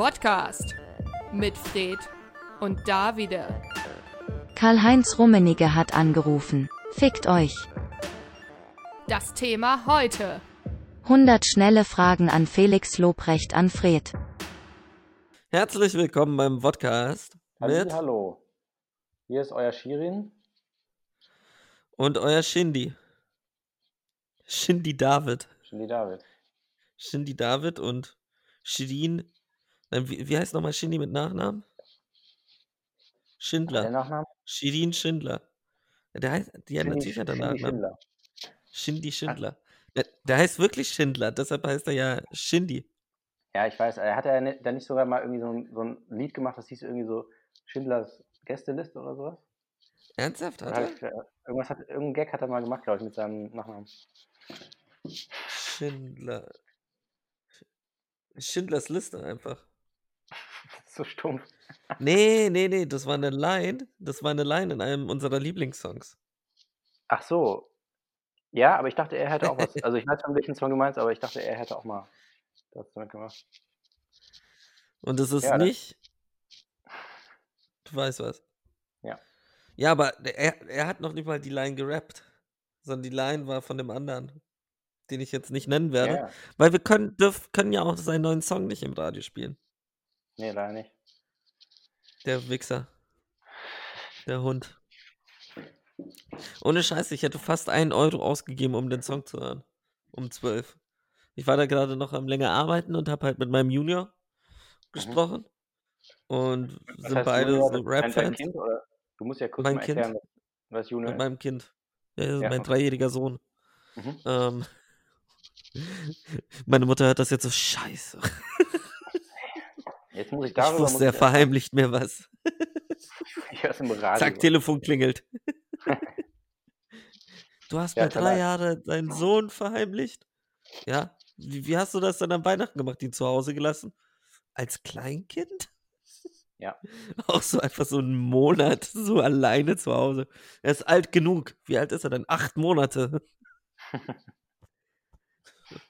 Podcast mit Fred und Davide. Karl-Heinz Rummenigge hat angerufen. Fickt euch. Das Thema heute. 100 schnelle Fragen an Felix Lobrecht an Fred. Herzlich willkommen beim Podcast mit Hallo. Hier ist euer Shirin. und euer Shindy. Shindy David. Shindy David. Shindy David und Shirin. Wie, wie heißt nochmal Shindy mit Nachnamen? Der Schindler. Nachname? Shirin Schindler. Ja, Der heißt, ja, natürlich hat er Shindy Nachnamen. Schindler. Shindy Schindler. Der, der heißt wirklich Schindler, deshalb heißt er ja Shindy. Ja, ich weiß. Er hat ja ni- da nicht sogar mal irgendwie so ein, so ein Lied gemacht, das hieß irgendwie so Schindlers Gästeliste oder sowas? Ernsthaft? Hat er? äh, Irgendwas hat, irgendeinen Gag hat er mal gemacht, glaube ich, mit seinem Nachnamen. Schindler. Schindlers Liste einfach. so stumpf. Nee, nee, nee, das war eine Line. Das war eine Line in einem unserer Lieblingssongs. Ach so. Ja, aber ich dachte, er hätte auch was. Also ich weiß schon, welchen Song du meinst, aber ich dachte, er hätte auch mal das damit gemacht. Und es ist Ja, nicht. Du weißt was. Ja. Ja, aber er, er hat noch nicht mal die Line gerappt. Sondern die Line war von dem anderen, den ich jetzt nicht nennen werde. Ja. Weil wir können, dürf, können ja auch seinen neuen Song nicht im Radio spielen. Nee, leider nicht. Der Wichser. Der Hund. Ohne Scheiße, ich hätte fast einen Euro ausgegeben, um den Song zu hören. Um 12. Ich war da gerade noch am länger arbeiten und habe halt mit meinem Junior gesprochen. Und Mhm. Was sind beide Junior? so Rap-Fans. Du musst ja kurz Mein Kind. erklären, was Junior Mit ist. meinem Kind. Ja, ja, mein dreijähriger Sohn. Mhm. Ähm, meine Mutter hört das jetzt so scheiße. Jetzt muss ich Ich darüber muss wusste, er ich, verheimlicht mir was. ich höre es im Radio. Zack, Telefon klingelt. Du hast Ja, mir drei. Jahre deinen Sohn verheimlicht? Ja. Wie, wie hast du das dann am Weihnachten gemacht? Ihn zu Hause gelassen? Als Kleinkind? Ja. Auch so einfach so einen Monat so alleine zu Hause. Er ist alt genug. Wie alt ist er denn? Acht Monate.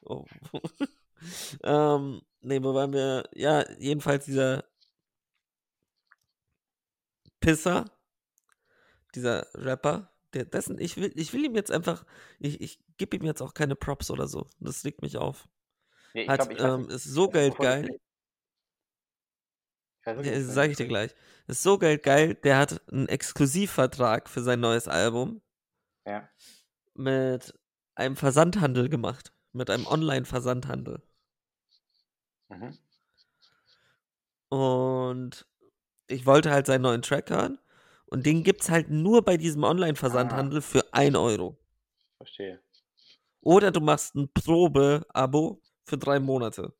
oh. ähm, nee, wo waren wir? Ja, jedenfalls dieser Pisser, dieser Rapper, der dessen, ich will, ich will ihm jetzt einfach, ich, ich gebe ihm jetzt auch keine Props oder so. Das regt mich auf. Nee, ich Hat, glaub, weiß ähm, ist so geldgeil. Ja, sag ich dir gleich. Ist so geldgeil, der hat einen Exklusivvertrag für sein neues Album Ja. mit einem Versandhandel gemacht. Mit einem Online-Versandhandel. Mhm. Und ich wollte halt seinen neuen Track hören. Und den gibt's halt nur bei diesem Online-Versandhandel für 1 Euro. Verstehe. Oder du machst ein Probe-Abo für drei Monate.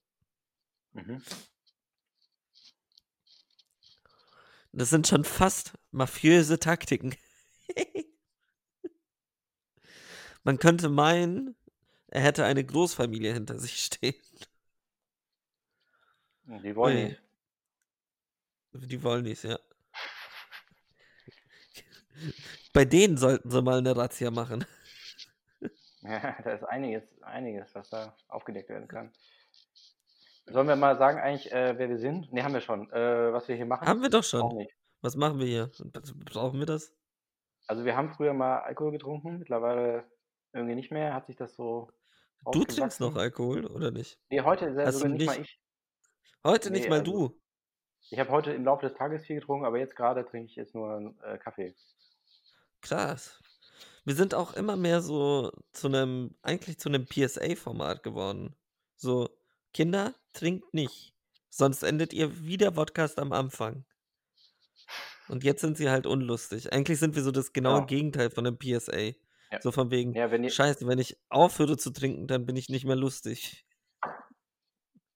Mhm. Das sind schon fast mafiöse Taktiken. Man könnte meinen, er hätte eine Großfamilie hinter sich stehen. Die wollen Ui. nicht. Die wollen nicht, ja. Bei denen sollten sie mal eine Razzia machen. Ja, da ist einiges, einiges, was da aufgedeckt werden kann. Sollen wir mal sagen eigentlich, äh, wer wir sind? Ne, haben wir schon. Äh, was wir hier machen? Haben wir doch schon. nicht. Was machen wir hier? Brauchen wir das? Also wir haben früher mal Alkohol getrunken, mittlerweile irgendwie nicht mehr. Hat sich das so Du trinkst noch. Alkohol, oder nicht? Nee, heute se- Hast sogar du nicht mal nicht- ich. Heute nicht Nee, mal also- du. Ich habe heute im Laufe des Tages viel getrunken, aber jetzt gerade trinke ich jetzt nur äh, Kaffee. Krass. Wir sind auch immer mehr so zu einem, eigentlich zu einem PSA-Format geworden. So, Kinder, trinkt nicht. Sonst endet ihr wie der Podcast am Anfang. Und jetzt sind sie halt unlustig. Eigentlich sind wir so das genaue Ja. Gegenteil von einem PSA. Ja. So von wegen, Ja, wenn ihr, scheiße, wenn ich aufhöre zu trinken, dann bin ich nicht mehr lustig.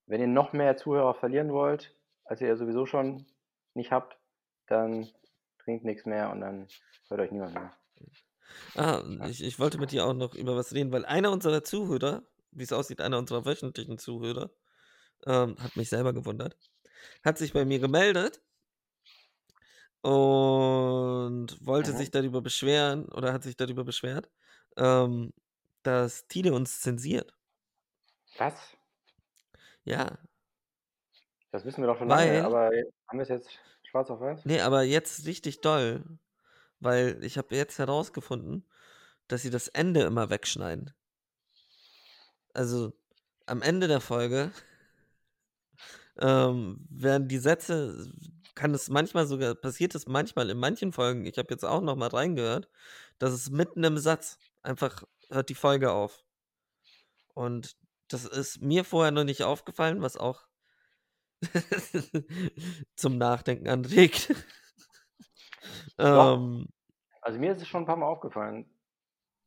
Wenn ihr noch mehr Zuhörer verlieren wollt, als ihr ja sowieso schon nicht habt, dann trinkt nichts mehr und dann hört euch niemand mehr. Ah, ich, ich wollte mit dir auch noch über was reden, weil einer unserer Zuhörer, wie es aussieht, einer unserer wöchentlichen Zuhörer, ähm, hat mich selber gewundert, hat sich bei mir gemeldet und wollte Mhm. sich darüber beschweren oder hat sich darüber beschwert, ähm, dass Tine uns zensiert. Was? Ja, Das wissen wir doch schon lange, Weil, aber haben wir es jetzt schwarz auf weiß? nee, aber jetzt richtig doll, weil ich habe jetzt herausgefunden, dass sie das Ende immer wegschneiden. Also am Ende der Folge ähm, werden die Sätze, kann es manchmal sogar, passiert es manchmal in manchen Folgen, ich habe jetzt auch noch mal reingehört, dass es mitten im Satz einfach hört die Folge auf. Und das ist mir vorher noch nicht aufgefallen, was auch zum Nachdenken anregt. Doch. ähm, Also mir ist es schon ein paar Mal aufgefallen.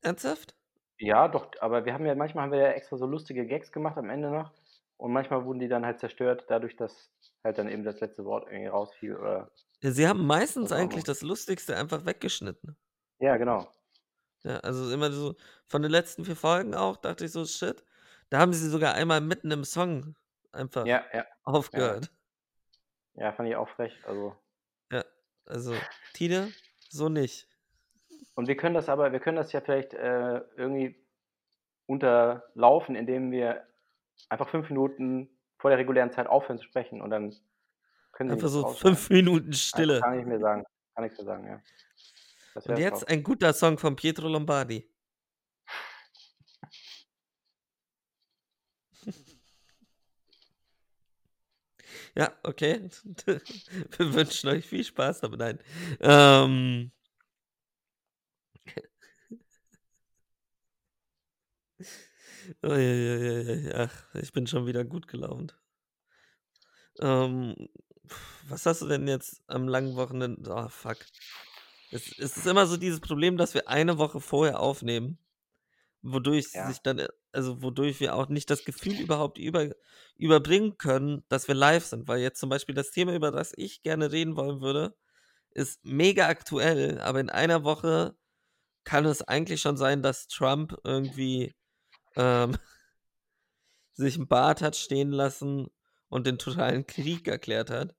ernsthaft? Ja, doch, aber wir haben ja manchmal haben wir ja extra so lustige Gags gemacht am Ende noch und manchmal wurden die dann halt zerstört, dadurch, dass halt dann eben das letzte Wort irgendwie rausfiel oder Ja, sie haben meistens eigentlich das Lustigste einfach weggeschnitten. ja, genau. Ja, also immer so von den letzten vier Folgen auch, dachte ich so, shit. Da haben sie sogar einmal mitten im Song einfach Ja, ja. aufgehört. Ja, fand ich auch frech. Also Ja, also Tine, so nicht. und wir können das aber, wir können das ja vielleicht äh, irgendwie unterlaufen, indem wir einfach fünf Minuten vor der regulären Zeit aufhören zu sprechen und dann können sie Einfach so fünf Minuten Also, Stille. kann ich mir sagen. Kann ich mir sagen, ja. Und jetzt top. ein guter Song von Pietro Lombardi. Ja, okay. Wir wünschen euch viel Spaß damit. Nein. Ähm. Ach, ich bin schon wieder gut gelaunt. Ähm, was hast du denn jetzt am langen Wochenende? Oh, fuck. Es, es ist immer so dieses Problem, dass wir eine Woche vorher aufnehmen, wodurch Ja. sich dann, also wodurch wir auch nicht das Gefühl überhaupt über, überbringen können, dass wir live sind. Weil jetzt zum Beispiel das Thema, über das ich gerne reden wollen würde, ist mega aktuell, aber in einer Woche kann es eigentlich schon sein, dass Trump irgendwie ähm, sich ein Bart hat stehen lassen und den totalen Krieg erklärt hat.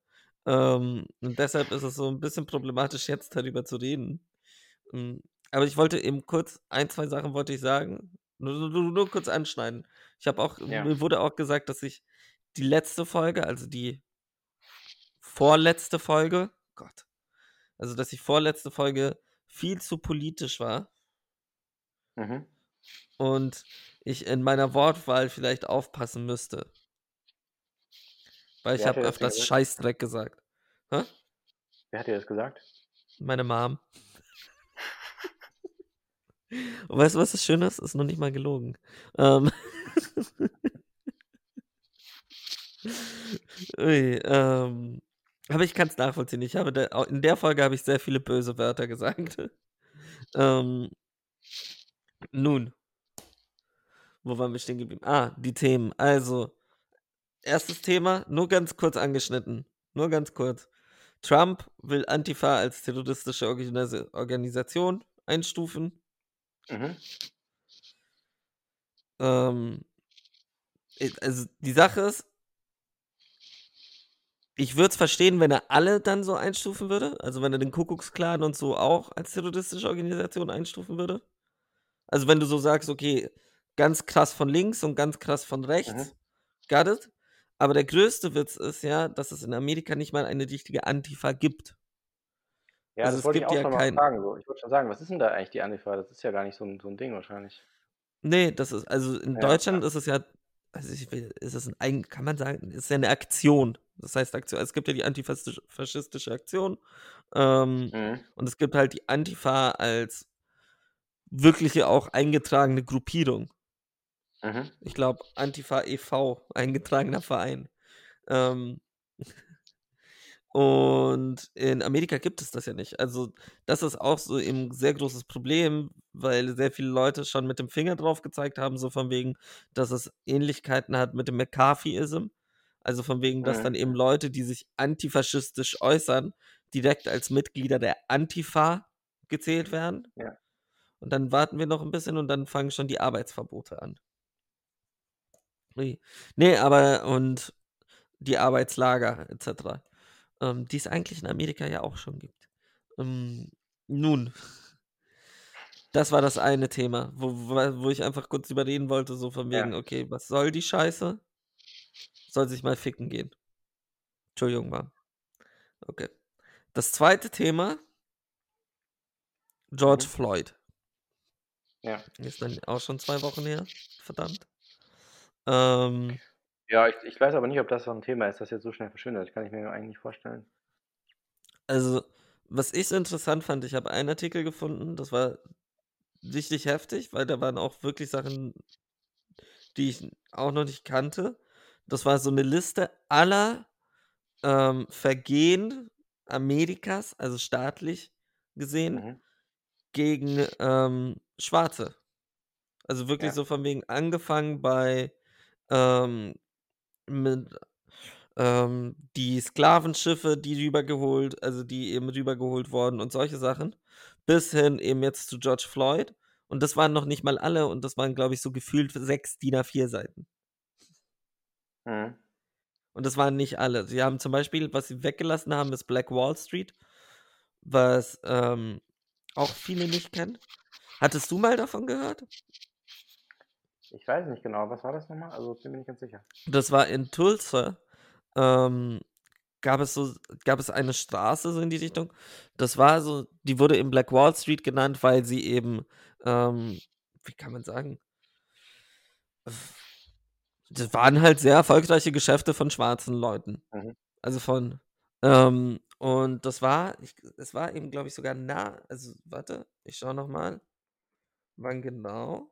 Ähm, und deshalb ist es so ein bisschen problematisch, jetzt darüber zu reden. Ähm, aber ich wollte eben kurz, ein, zwei Sachen wollte ich sagen. Nur, nur, nur kurz anschneiden. Ich habe auch, Ja. mir wurde auch gesagt, dass ich die letzte Folge, also die vorletzte Folge, Gott, also dass die vorletzte Folge viel zu politisch war Mhm. und ich in meiner Wortwahl vielleicht aufpassen müsste. Weil ich Wer habe öfters gesagt? Scheißdreck gesagt. Hä? Wer hat dir das gesagt? Meine Mom. Und weißt du, was das Schöne ist? Ist noch nicht mal gelogen. Ähm. Ui, ähm. Aber ich kann es nachvollziehen. Ich habe da, in der Folge habe ich sehr viele böse Wörter gesagt. ähm. Nun. Wo waren wir stehen geblieben? Ah, die Themen. Also, erstes Thema, nur ganz kurz angeschnitten. Nur ganz kurz. Trump will Antifa als terroristische Organis- Organisation einstufen. Mhm. Ähm, also die Sache ist, ich würde es verstehen, wenn er alle dann so einstufen würde. Also wenn er den Kuckucksklan und so auch als terroristische Organisation einstufen würde. Also wenn du so sagst, okay, ganz krass von links und ganz krass von rechts, Mhm. got it? Aber der größte Witz ist ja, dass es in Amerika nicht mal eine richtige Antifa gibt. Ja, Also das wollte ich gibt auch ja schon mal kein- fragen. So. Ich wollte schon sagen, was ist denn da eigentlich die Antifa? Das ist ja gar nicht so ein, so ein Ding wahrscheinlich. Nee, das ist, also in Ja, Deutschland ist es ja, also ich will, ist es ein, eigen- kann man sagen, ist ja eine Aktion. Das heißt Aktion, es gibt ja die antifaschistische Aktion ähm, Mhm. und es gibt halt die Antifa als wirkliche auch eingetragene Gruppierung. Mhm. Ich glaube, Antifa e.V., eingetragener Verein. Ähm, und in Amerika gibt es das ja nicht. Also, das ist auch so eben ein sehr großes Problem, weil sehr viele Leute schon mit dem Finger drauf gezeigt haben, so von wegen, dass es Ähnlichkeiten hat mit dem McCarthyism. Also von wegen, dass Mhm. dann eben Leute, die sich antifaschistisch äußern, direkt als Mitglieder der Antifa gezählt werden. Ja. Und dann warten wir noch ein bisschen und dann fangen schon die Arbeitsverbote an. Nee, aber und die Arbeitslager etc. Ähm, die es eigentlich in Amerika ja auch schon gibt. Ähm, nun, das war das eine Thema, wo, wo ich einfach kurz überreden wollte, so von Ja. wegen, okay, was soll die Scheiße? Soll sich mal ficken gehen. Entschuldigung, war. Okay. Das zweite Thema, George Mhm. Floyd. Ja. Ist dann auch schon zwei Wochen her. Verdammt. Ähm, Ja, ich, ich weiß aber nicht, ob das so ein Thema ist, das jetzt so schnell verschwindet. Das kann ich mir eigentlich nicht vorstellen. also, was ich so interessant fand, ich habe einen Artikel gefunden, das war richtig heftig, weil da waren auch wirklich Sachen, die ich auch noch nicht kannte. Das war so eine Liste aller ähm, Vergehen Amerikas, also staatlich gesehen, Mhm. gegen ähm, Schwarze. Also wirklich Ja. so von wegen angefangen bei ähm, mit ähm, die Sklavenschiffe, die rübergeholt, also die eben rübergeholt wurden und solche Sachen, bis hin eben jetzt zu George Floyd. Und das waren noch nicht mal alle und das waren, glaube ich, so gefühlt sechs DIN A4 Seiten. Mhm. Und das waren nicht alle. Sie haben zum Beispiel, was sie weggelassen haben, ist Black Wall Street, was ähm, auch viele nicht kennen. Hattest du mal davon gehört? Ich weiß nicht genau. Was war das nochmal? Also bin mir nicht ganz sicher. Das war in Tulsa. Ähm, gab es so, gab es eine Straße so in die Richtung. Das war so, die wurde eben Black Wall Street genannt, weil sie eben, ähm, wie kann man sagen? Das waren halt sehr erfolgreiche Geschäfte von schwarzen Leuten. Mhm. Also von, ähm, und das war, ich, es war eben, glaube ich, sogar nah, also warte, ich schaue nochmal, wann genau.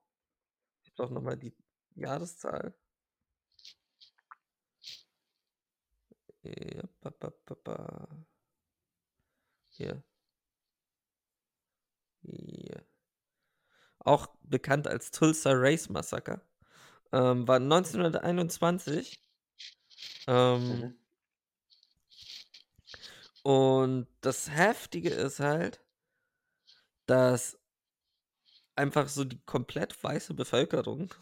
Brauche nochmal die Jahreszahl. Ja, pa, pa. Hier. Hier. Auch bekannt als Tulsa Race Massacre. Ähm, war 1921. Ähm, Mhm. Und das Heftige ist halt, dass einfach so die komplett weiße Bevölkerung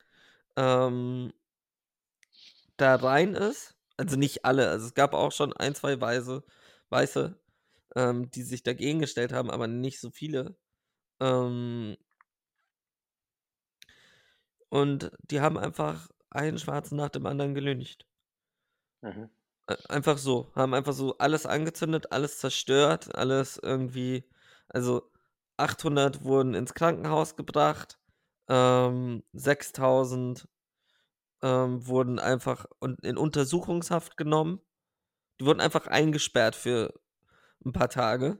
ähm, da rein ist. Also nicht alle. Also es gab auch schon ein, zwei Weiße, Weiße ähm, die sich dagegen gestellt haben, aber nicht so viele. Ähm, und die haben einfach einen Schwarzen nach dem anderen gelyncht. Mhm. Äh, Einfach so, haben einfach so alles angezündet, alles zerstört, alles irgendwie, also 800 wurden ins Krankenhaus gebracht, ähm, 6000 ähm, wurden einfach in Untersuchungshaft genommen. Die wurden einfach eingesperrt für ein paar Tage.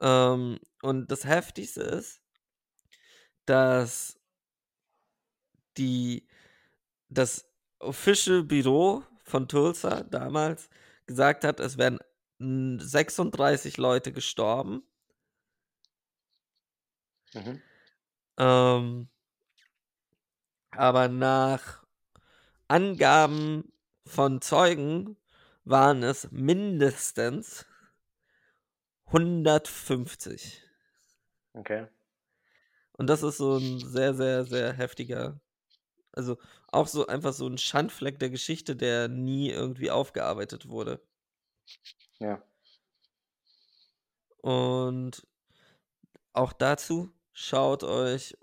Ähm, und das Heftigste ist, dass die, das Official Büro von Tulsa damals gesagt hat, es wären mm, 36 Leute gestorben. Mhm. Ähm, aber nach Angaben von Zeugen waren es mindestens 150. Okay. Und das ist so ein sehr, sehr, sehr heftiger, also auch so einfach so ein Schandfleck der Geschichte, der nie irgendwie aufgearbeitet wurde. Ja. Und auch dazu schaut euch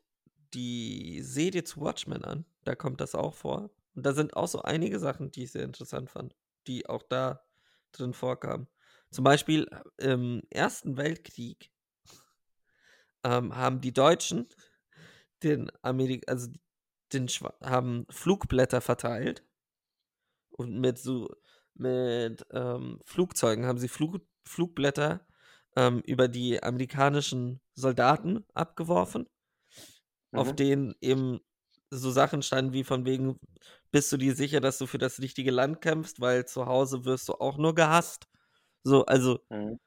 die Serie zu Watchmen an. Da kommt das auch vor. Und da sind auch so einige Sachen, die ich sehr interessant fand, die auch da drin vorkamen. Zum Beispiel im Ersten Weltkrieg ähm, haben die Deutschen den Amerik also den Schwa haben Flugblätter verteilt und mit so mit ähm, Flugzeugen haben sie Flug Flugblätter ähm, über die amerikanischen Soldaten abgeworfen, auf Mhm. denen eben so Sachen standen wie von wegen, bist du dir sicher, dass du für das richtige Land kämpfst, weil zu Hause wirst du auch nur gehasst. So, also, Mhm.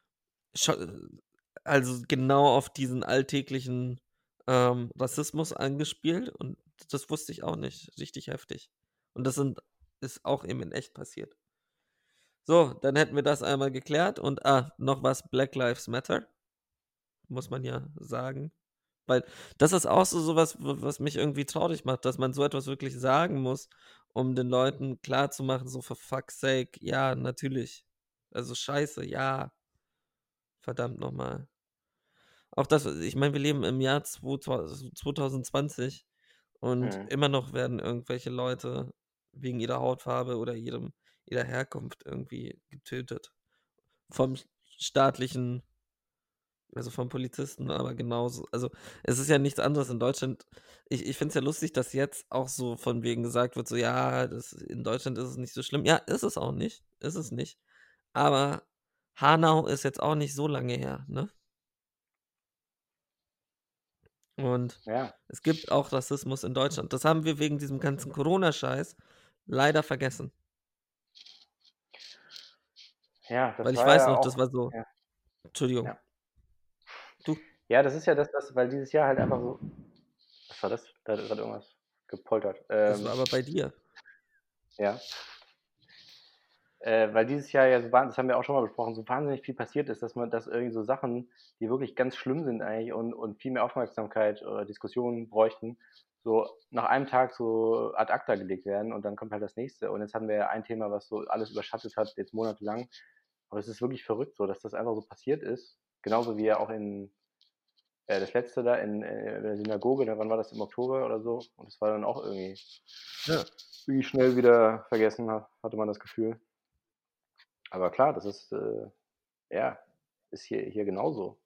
also genau auf diesen alltäglichen ähm, Rassismus angespielt und das wusste ich auch nicht. Richtig heftig. Und das sind, ist auch eben in echt passiert. So, dann hätten wir das einmal geklärt und ah, noch was, Black Lives Matter. Muss man ja sagen. Weil das ist auch so sowas, w- was mich irgendwie traurig macht, dass man so etwas wirklich sagen muss, um den Leuten klarzumachen, so for fuck's sake, ja, natürlich. Also scheiße, ja. Verdammt nochmal. Auch das, ich meine, wir leben im Jahr 2000 2020 und Mhm. immer noch werden irgendwelche Leute wegen ihrer Hautfarbe oder ihrem ihrer Herkunft irgendwie getötet. Vom staatlichen, also vom Polizisten, aber genauso. Also es ist ja nichts anderes in Deutschland. Ich, ich finde es ja lustig, dass jetzt auch so von wegen gesagt wird, so ja, das, in Deutschland ist es nicht so schlimm. Ja, ist es auch nicht. Ist es nicht. Aber Hanau ist jetzt auch nicht so lange her, ne? Und Ja. es gibt auch Rassismus in Deutschland. Das haben wir wegen diesem ganzen Corona-Scheiß leider vergessen. Ja, das Weil ich war weiß ja noch, auch, das war so. ja. Entschuldigung. Ja. Du. Ja, das ist ja das, was, weil dieses Jahr halt einfach so. Was war das? Da hat irgendwas gepoltert. Das Ähm, war aber bei dir. ja. Äh, weil dieses Jahr ja so das haben wir auch schon mal besprochen, so wahnsinnig viel passiert ist, dass man, dass irgendwie so Sachen, die wirklich ganz schlimm sind eigentlich und, und viel mehr Aufmerksamkeit oder Diskussionen bräuchten, so nach einem Tag so ad acta gelegt werden und dann kommt halt das nächste. Und jetzt hatten wir ja ein Thema, was so alles überschattet hat, jetzt monatelang. Aber es ist wirklich verrückt so, dass das einfach so passiert ist. Genauso wie ja auch in äh, das letzte da in, äh, in der Synagoge, da wann war das im Oktober oder so? Und das war dann auch irgendwie, Ja. irgendwie schnell wieder vergessen, ha- hatte man das Gefühl. Aber klar, das ist, äh, ja, ist hier, hier genauso.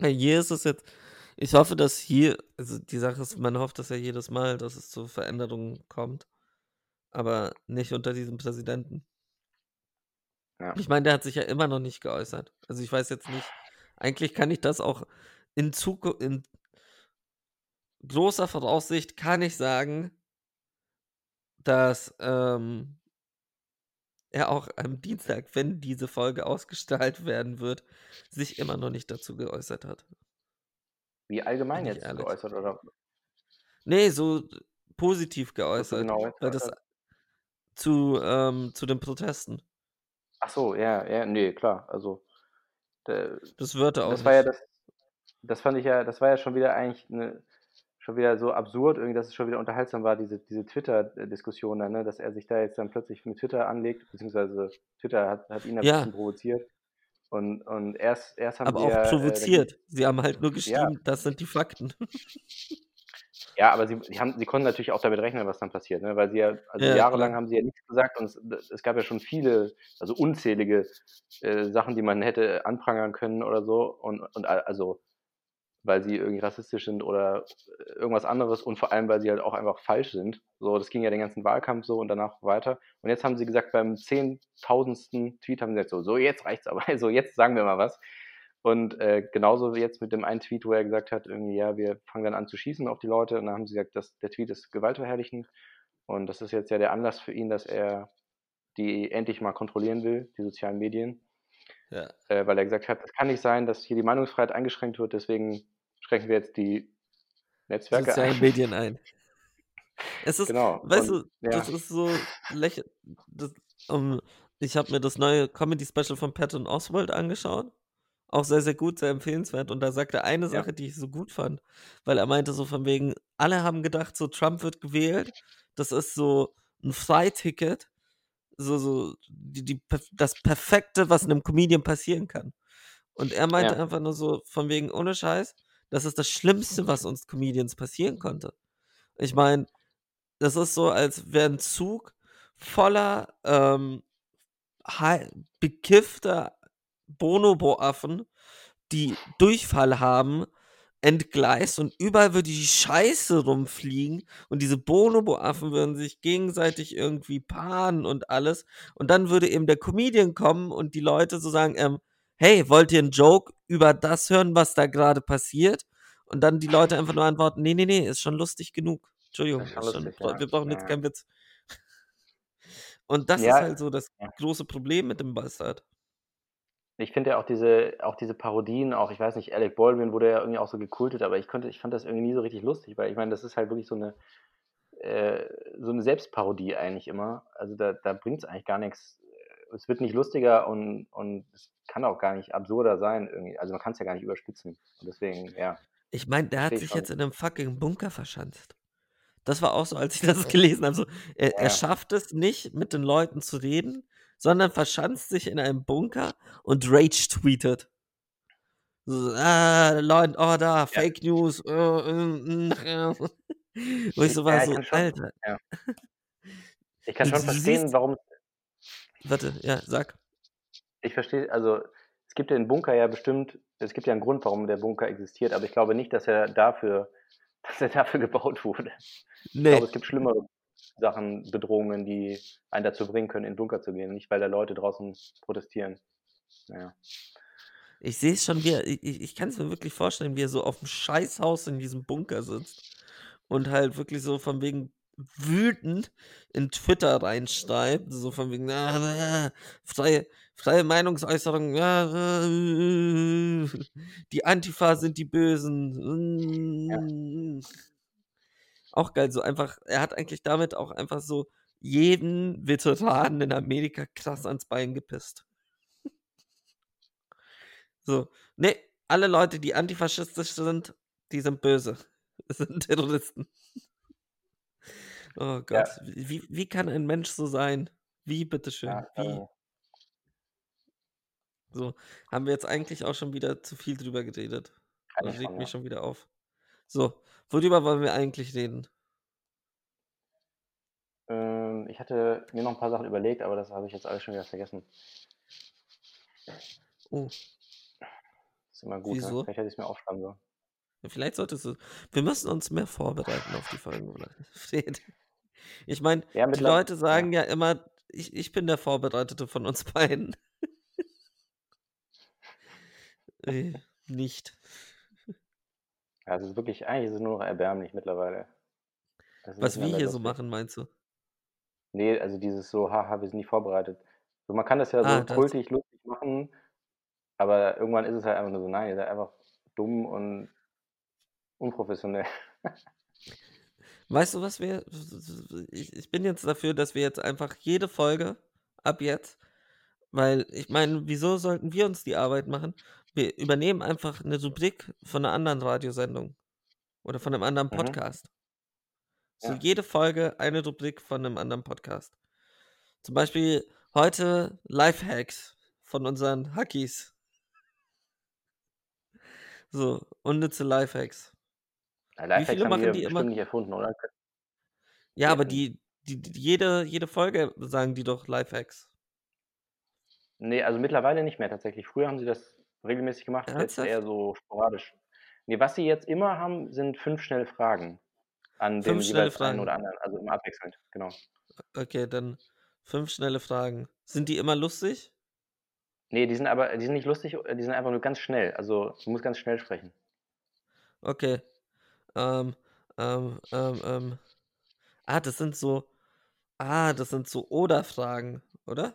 Ja, Hier ist es jetzt. Ich hoffe, dass hier, also die Sache ist, man hofft das ja jedes Mal, dass es zu Veränderungen kommt. Aber nicht unter diesem Präsidenten. Ja. Ich meine, der hat sich ja immer noch nicht geäußert. Also ich weiß jetzt nicht. Eigentlich kann ich das auch in Zukunft, in großer Voraussicht kann ich sagen, dass ähm, er auch am Dienstag, wenn diese Folge ausgestrahlt werden wird, sich immer noch nicht dazu geäußert hat. Wie allgemein jetzt ehrlich. geäußert oder Nee, so positiv geäußert. genau weil das zu, ähm, zu den Protesten. Ach so, ja, ja, nee, klar. Also, der, Das wird auch das war ja das, das fand ich ja, das war ja schon wieder eigentlich eine, schon wieder so absurd, irgendwie, dass es schon wieder unterhaltsam war, diese, diese Twitter-Diskussion dann, ne, dass er sich da jetzt dann plötzlich mit Twitter anlegt, beziehungsweise Twitter hat, hat ihn ein Ja. bisschen provoziert. Und, und erst, erst haben Aber auch ja, äh, provoziert. Sie haben halt nur ja, geschrieben, das sind die Fakten. ja, aber sie, die haben, sie konnten natürlich auch damit rechnen, was dann passiert, ne? weil sie ja, also Ja, jahrelang haben sie ja nichts gesagt und es, es gab ja schon viele, also unzählige äh, Sachen, die man hätte anprangern können oder so und, und also weil sie irgendwie rassistisch sind oder äh, irgendwas anderes und vor allem, weil sie halt auch einfach falsch sind. So, das ging ja den ganzen Wahlkampf so und danach weiter. Und jetzt haben sie gesagt, beim zehntausendsten Tweet haben sie gesagt, so, so jetzt reicht's aber, so jetzt sagen wir mal was. Und äh, genauso wie jetzt mit dem einen Tweet, wo er gesagt hat, irgendwie, ja, wir fangen dann an zu schießen auf die Leute. Und dann haben sie gesagt, dass der Tweet ist gewaltverherrlichend. Und das ist jetzt ja der Anlass für ihn, dass er die endlich mal kontrollieren will, die sozialen Medien Ja. äh, weil er gesagt hat, es kann nicht sein, dass hier die Meinungsfreiheit eingeschränkt wird, deswegen schränken wir jetzt die Netzwerke Sozialen ein. Medien ein. Es ist, Genau. weißt Und du, ja, das ist so lächerlich. Um, ich habe mir das neue Comedy-Special von Patton Oswald angeschaut. Auch sehr, sehr gut, sehr empfehlenswert. Und da sagte er eine ja, Sache, die ich so gut fand, weil er meinte so von wegen, alle haben gedacht, so Trump wird gewählt. Das ist so ein Freiticket. So, so, die, die, perf- das Perfekte, was einem Comedian passieren kann. Und er meinte ja, einfach nur so von wegen, ohne Scheiß, das ist das Schlimmste, was uns Comedians passieren konnte. Ich meine, das ist so, als wäre ein Zug voller ähm, bekiffter Bonobo-Affen, die Durchfall haben, entgleist und überall würde die Scheiße rumfliegen und diese Bonobo-Affen würden sich gegenseitig irgendwie paaren und alles und dann würde eben der Comedian kommen und die Leute so sagen, ähm, hey, wollt ihr einen Joke über das hören, was da gerade passiert? Und dann die Leute einfach nur antworten, nee, nee, nee, ist schon lustig genug. Entschuldigung, ist schon ist schon, lustig, bra- ja. wir brauchen jetzt ja. keinen Witz. Und das ist Ja, halt so das große Problem mit dem Bastard. Ich finde ja auch diese, auch diese Parodien, auch ich weiß nicht, Alec Baldwin wurde ja irgendwie auch so gekultet, aber ich konnte, ich fand das irgendwie nie so richtig lustig, weil ich meine, das ist halt wirklich so eine, äh, so eine Selbstparodie eigentlich immer. Also da, da bringt es eigentlich gar nichts. Es wird nicht lustiger und, und es kann auch gar nicht absurder sein irgendwie. Also man kann es ja gar nicht überspitzen. Und deswegen, ja, Ich meine, der hat sich jetzt in einem fucking Bunker verschanzt. Das war auch so, als ich das gelesen habe. So, er, Ja, er schafft es nicht, mit den Leuten zu reden, sondern verschanzt sich in einem Bunker und Rage tweetet. So, ah, Law and Order, Ja, Fake News. Äh, äh. Wo ich so war, ja, ich so, kann schon, Alter. ja. Ich kann schon verstehen, siehst, warum. warte, ja, sag. Ich verstehe, also es gibt ja den Bunker ja bestimmt, es gibt ja einen Grund, warum der Bunker existiert, aber ich glaube nicht, dass er dafür, dass er dafür gebaut wurde. Ich glaube, Nee, es gibt schlimmere Sachen, Bedrohungen, die einen dazu bringen können, in den Bunker zu gehen, nicht weil da Leute draußen protestieren. Naja. ich sehe es schon, wie er, ich, ich kann es mir wirklich vorstellen, wie er so auf dem Scheißhaus in diesem Bunker sitzt und halt wirklich so von wegen wütend in Twitter reinschreibt, so von wegen, ah, ah, freie, freie Meinungsäußerung, ah, ah, die Antifa sind die Bösen. Ja. Auch geil, so einfach, er hat eigentlich damit auch einfach so jeden Veteranen in Amerika krass ans Bein gepisst. So, ne, alle Leute, die antifaschistisch sind, die sind böse. Das sind Terroristen. Oh Gott, Ja, wie, wie kann ein Mensch so sein? Wie, bitteschön, ja, wie? äh, So, haben wir jetzt eigentlich auch schon wieder zu viel drüber geredet. Das regt mich schon wieder auf. So, worüber wollen wir eigentlich reden? Ähm, ich hatte mir noch ein paar Sachen überlegt, aber das habe ich jetzt alles schon wieder vergessen. Oh, Ist immer gut, ne? wieso? Vielleicht hätte ich es mir aufschreiben sollen. Ja, Vielleicht solltest du. Wir müssen uns mehr vorbereiten auf die Folgen, oder? Ich meine, Ja, die Leute ja. sagen ja immer, ich, ich bin der Vorbereitete von uns beiden. äh, nicht. Ja, es ist wirklich, eigentlich ist es nur noch erbärmlich mittlerweile. Was wir hier so machen, meinst du? Nee, also dieses so, haha, wir sind nicht vorbereitet. So, man kann das ja Ah, so das. kultig lustig machen, aber irgendwann ist es halt einfach nur so, nein, ihr seid einfach dumm und unprofessionell. Weißt du, was wir. Ich, ich bin jetzt dafür, dass wir jetzt einfach jede Folge ab jetzt, weil ich meine, wieso sollten wir uns die Arbeit machen? Wir übernehmen einfach eine Rubrik von einer anderen Radiosendung oder von einem anderen Mhm. Podcast. So Ja. jede Folge eine Rubrik von einem anderen Podcast. Zum Beispiel heute Lifehacks von unseren Hackies. So, unnütze Lifehacks. Ja, Wie Lifehacks viele haben machen die immer? nicht erfunden, oder? Ja, aber hatten, die, die, die jede, jede Folge sagen die doch Lifehacks. nee, also mittlerweile nicht mehr tatsächlich. Früher haben sie das regelmäßig gemacht, jetzt Ernsthaft? eher so sporadisch. Nee, was sie jetzt immer haben, sind fünf schnelle Fragen an Fünf schnelle jeweils einen Fragen. oder anderen, also immer abwechselnd, genau. Okay, dann fünf schnelle Fragen. Sind die immer lustig? Nee, die sind aber, die sind nicht lustig, die sind einfach nur ganz schnell. Also du musst ganz schnell sprechen. Okay. Ähm, ähm, ähm, ähm. Ah, das sind so. Ah, das sind so Oder-Fragen, oder?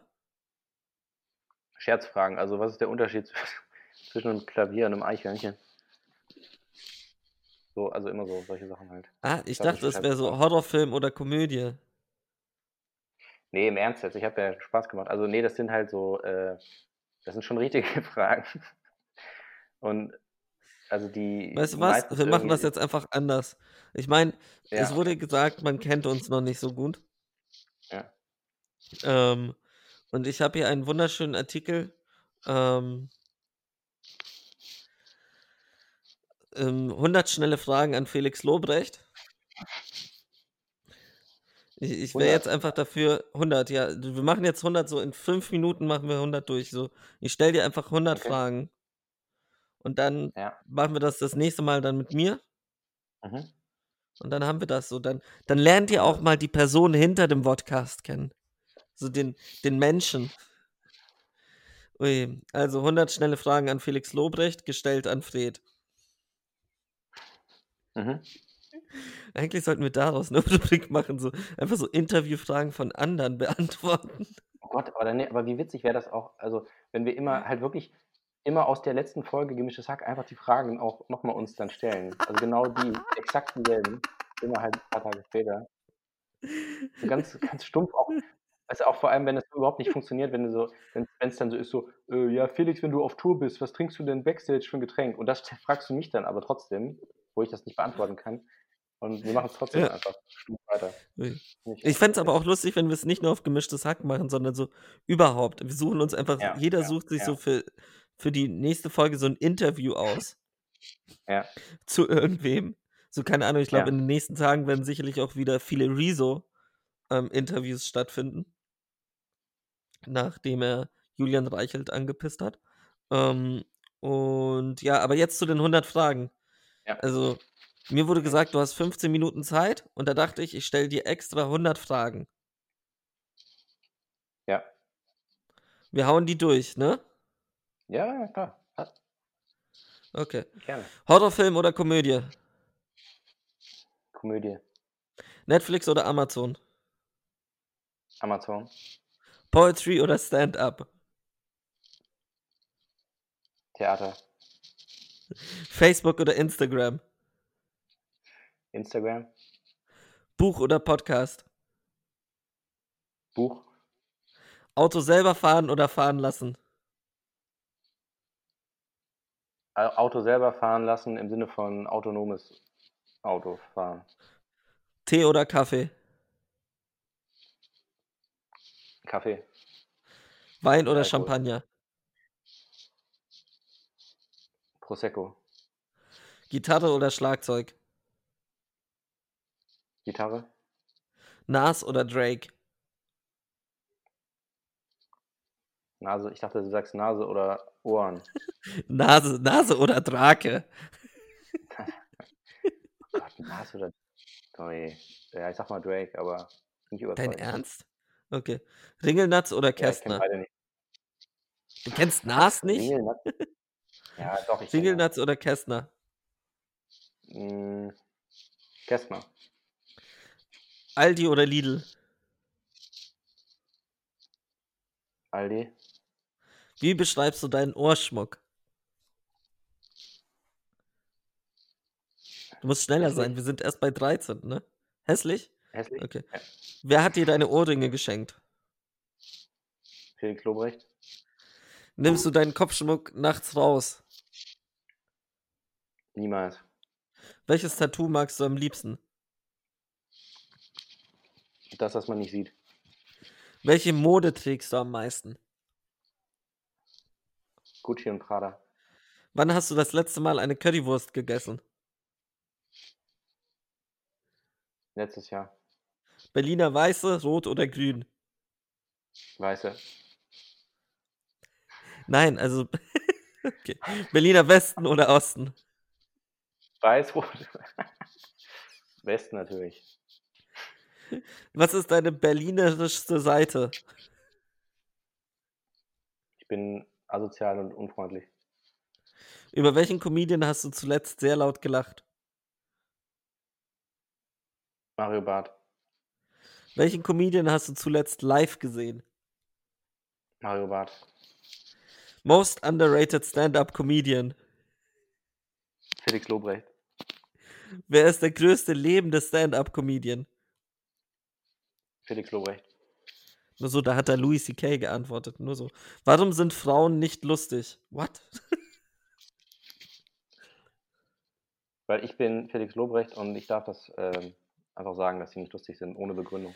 Scherzfragen, also was ist der Unterschied zwischen einem Klavier und einem Eichhörnchen? So, also immer so, solche Sachen halt. Ah, ich dachte, es wäre so. Horrorfilm oder Komödie. Nee, im Ernst jetzt, ich habe ja Spaß gemacht. Also nee, das sind halt so, äh, das sind schon richtige Fragen. Und also die, Weißt du was? Wir machen das jetzt einfach anders. Ich meine, es ja, wurde okay. gesagt, man kennt uns noch nicht so gut. Ja. Ähm, und ich habe hier einen wunderschönen Artikel. Ähm, ähm, 100 schnelle Fragen an Felix Lobrecht. Ich, ich wäre jetzt 100. einfach dafür 100, ja. Wir machen jetzt 100, so in 5 Minuten machen wir 100 durch. So, ich stelle dir einfach 100 Okay. Fragen und dann Ja. machen wir das das nächste Mal dann mit mir Mhm. und dann haben wir das so. Dann, dann lernt ihr auch mal die Person hinter dem Podcast kennen. So den, den Menschen. Ui, also 100 schnelle Fragen an Felix Lobrecht, gestellt an Fred. Mhm. Eigentlich sollten wir daraus eine Rubrik machen, so einfach so Interviewfragen von anderen beantworten. Oh Gott, aber, dann, aber wie witzig wäre das auch, also wenn wir immer halt wirklich immer aus der letzten Folge Gemischtes Hack einfach die Fragen auch nochmal uns dann stellen. Also genau die, exakt dieselben, immer halt ein paar Tage später. So ganz, ganz stumpf auch. Also auch vor allem, wenn es überhaupt nicht funktioniert, wenn du so, wenn es dann so ist, so, äh, ja, Felix, wenn du auf Tour bist, was trinkst du denn Backstage für ein Getränk? Und das fragst du mich dann aber trotzdem, wo ich das nicht beantworten kann. Und wir machen es trotzdem Ja. einfach stumpf weiter. Ich Ich fände es aber auch lustig, wenn wir es nicht nur auf gemischtes Hack machen, sondern so überhaupt. Wir suchen uns einfach, Ja, jeder ja, sucht sich so für, für die nächste Folge so ein Interview aus ja, zu irgendwem. So, keine Ahnung, ich glaube, in den nächsten Tagen werden sicherlich auch wieder viele Rezo ähm, Interviews stattfinden, nachdem er Julian Reichelt angepisst hat. Ähm, und ja, aber jetzt zu den 100 Fragen. Ja. Also, mir wurde gesagt, du hast 15 Minuten Zeit und da dachte ich, ich stelle dir extra 100 Fragen. Ja. Wir hauen die durch, ne? Ja, klar. Passt. Okay. Gerne. Horrorfilm oder Komödie? Komödie. Netflix oder Amazon? Amazon. Poetry oder Stand-up? Theater. Facebook oder Instagram? Instagram. Buch oder Podcast? Buch. Auto selber fahren oder fahren lassen? Au- Auto selber fahren lassen im Sinne von autonomes Auto fahren. Tee oder Kaffee? Kaffee. Wein oder Alkohol. Champagner? Prosecco. Gitarre oder Schlagzeug? Gitarre. Nas oder Drake? Nase. Ich dachte, du sagst Nase oder Ohren. Nase, Nase oder Drake? Oh Gott, Nase oder. Sorry. Ja, ich sag mal Drake, aber nicht Dein überzeugt. Ernst? Okay. Ringelnatz oder Ja, ich kenn Kästner? beide nicht. du kennst Nas nicht? Ringelnatz? Ja, doch, ich kenn Ringelnatz oder Kästner? Mm, Kästner. Aldi oder Lidl? Aldi. Wie beschreibst du deinen Ohrschmuck? Du musst schneller Hässlich. sein, wir sind erst bei 13, ne? Hässlich? Hässlich. Okay. Ja. Wer hat dir deine Ohrringe geschenkt? Felix Lobrecht. Nimmst du deinen Kopfschmuck nachts raus? Niemals. Welches Tattoo magst du am liebsten? Das, was man nicht sieht. Welche Mode trägst du am meisten? Gucci und Prada. Wann hast du das letzte Mal eine Currywurst gegessen? Letztes Jahr. Berliner Weiße, Rot oder Grün? Weiße. Nein, also. okay. Berliner Westen oder Osten? Weiß-Rot. Westen natürlich. Was ist deine berlinerischste Seite? Ich bin asozial und unfreundlich. Über welchen Comedian hast du zuletzt sehr laut gelacht? Mario Barth. Welchen Comedian hast du zuletzt live gesehen? Mario Barth. Most underrated stand-up Comedian. Felix Lobrecht. Wer ist der größte lebende stand-up Comedian? Felix Lobrecht. Nur so, da hat er Louis C.K. geantwortet. Nur so. Warum sind Frauen nicht lustig? What? Weil ich bin Felix Lobrecht und ich darf das ähm, einfach sagen, dass sie nicht lustig sind, ohne Begründung.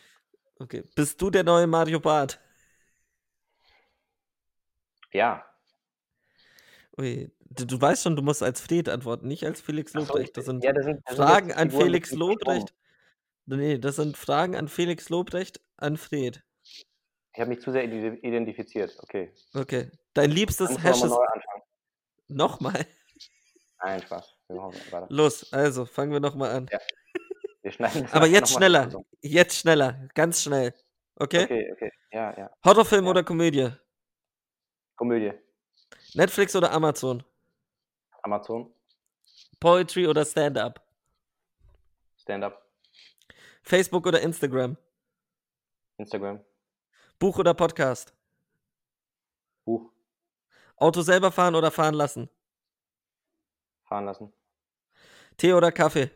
Okay. Bist du der neue Mario Barth? Ja. Ui, du, du weißt schon, du musst als Fred antworten, nicht als Felix Lobrecht. Das sind ja, das sind, das sind Fragen jetzt an Figuren, Felix sind. Lobrecht. Nee, das sind Fragen an Felix Lobrecht an Fred. Ich habe mich zu sehr ide- identifiziert. Okay. Okay. Dein liebstes mal neu anfangen. Nochmal. Nein, Spaß. Los, also fangen wir nochmal an. Ja. Wir schneiden Aber jetzt schneller. zusammen. Jetzt schneller. Ganz schnell. Okay? Okay, okay. Ja, ja. Horrorfilm Ja. oder Komödie? Komödie. Netflix oder Amazon? Amazon. Poetry oder Stand-up? Stand-up. Facebook oder Instagram? Instagram. Buch oder Podcast? Buch. Auto selber fahren oder fahren lassen? Fahren lassen. Tee oder Kaffee?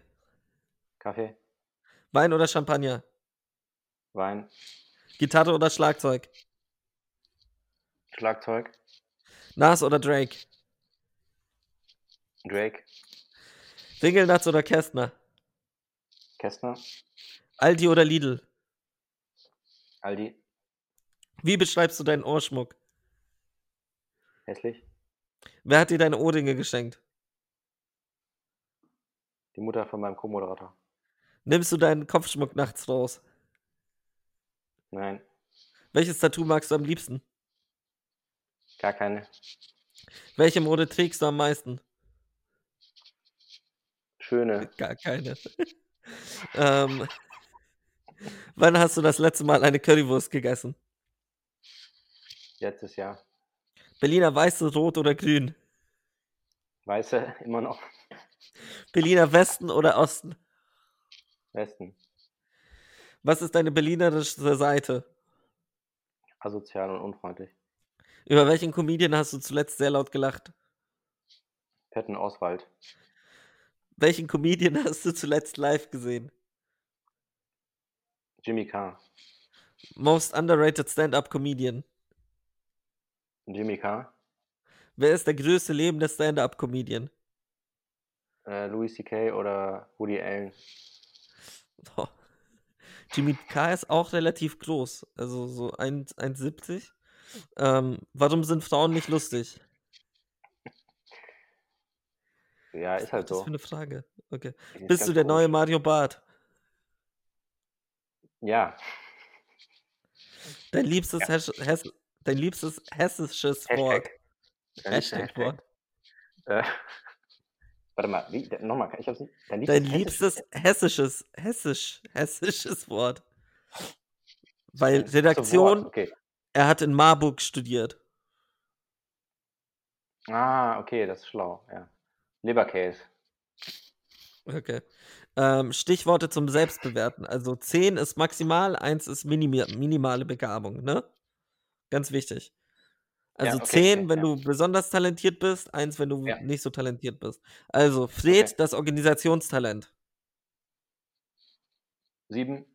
Kaffee. Wein oder Champagner? Wein. Gitarre oder Schlagzeug? Schlagzeug. Nas oder Drake? Drake. Ringelnatz oder Kästner? Kästner. Aldi oder Lidl? Aldi. Wie beschreibst du deinen Ohrschmuck? Hässlich. Wer hat dir deine Ohrringe geschenkt? Die Mutter von meinem Co-Moderator. Nimmst du deinen Kopfschmuck nachts raus? Nein, Welches Tattoo magst du am liebsten? gar keine. Welche Mode trägst du am meisten? Schöne. Gar keine. ähm, wann hast du das letzte Mal eine Currywurst gegessen? Letztes Jahr. Berliner Weiße, Rot oder Grün? Weiße, immer noch. Berliner Westen oder Osten? Westen. Was ist deine berlinerische Seite? Asozial und unfreundlich. Über welchen Comedian hast du zuletzt sehr laut gelacht? Petten Oswald. Welchen Comedian hast du zuletzt live gesehen? Jimmy Carr. Most underrated Stand-up Comedian. Jimmy Carr. Wer ist der größte lebende Stand-up Comedian? Äh, Louis C.K. oder Woody Allen. Oh. Jimmy K. ist auch relativ groß, also so 1 1,70. Ähm, warum sind Frauen nicht lustig? Ja, ist halt Was so. für eine Frage? Okay. Ist Bist du der neue komisch. Mario Barth? Ja. Dein liebstes, Ja. Hess Hess dein liebstes hessisches Wort? Hashtag. Dein liebster Hashtag-Wort. Äh, warte mal, wie? Nochmal, ich hab's nicht. Dein Dein hessisches- liebstes hessisches, hessisch, hessisches Wort. Weil Redaktion, Wort, Okay. er hat in Marburg studiert. Ah, okay, das ist schlau, ja. Leberkäse. Okay. Ähm, Stichworte zum Selbstbewerten. Also 10 ist maximal, 1 ist minimi minimale Begabung, ne? Ganz wichtig. Also okay, 10, okay, wenn ja. du besonders talentiert bist, 1, wenn du Ja. nicht so talentiert bist. Also, Fred, Okay. das Organisationstalent. Sieben,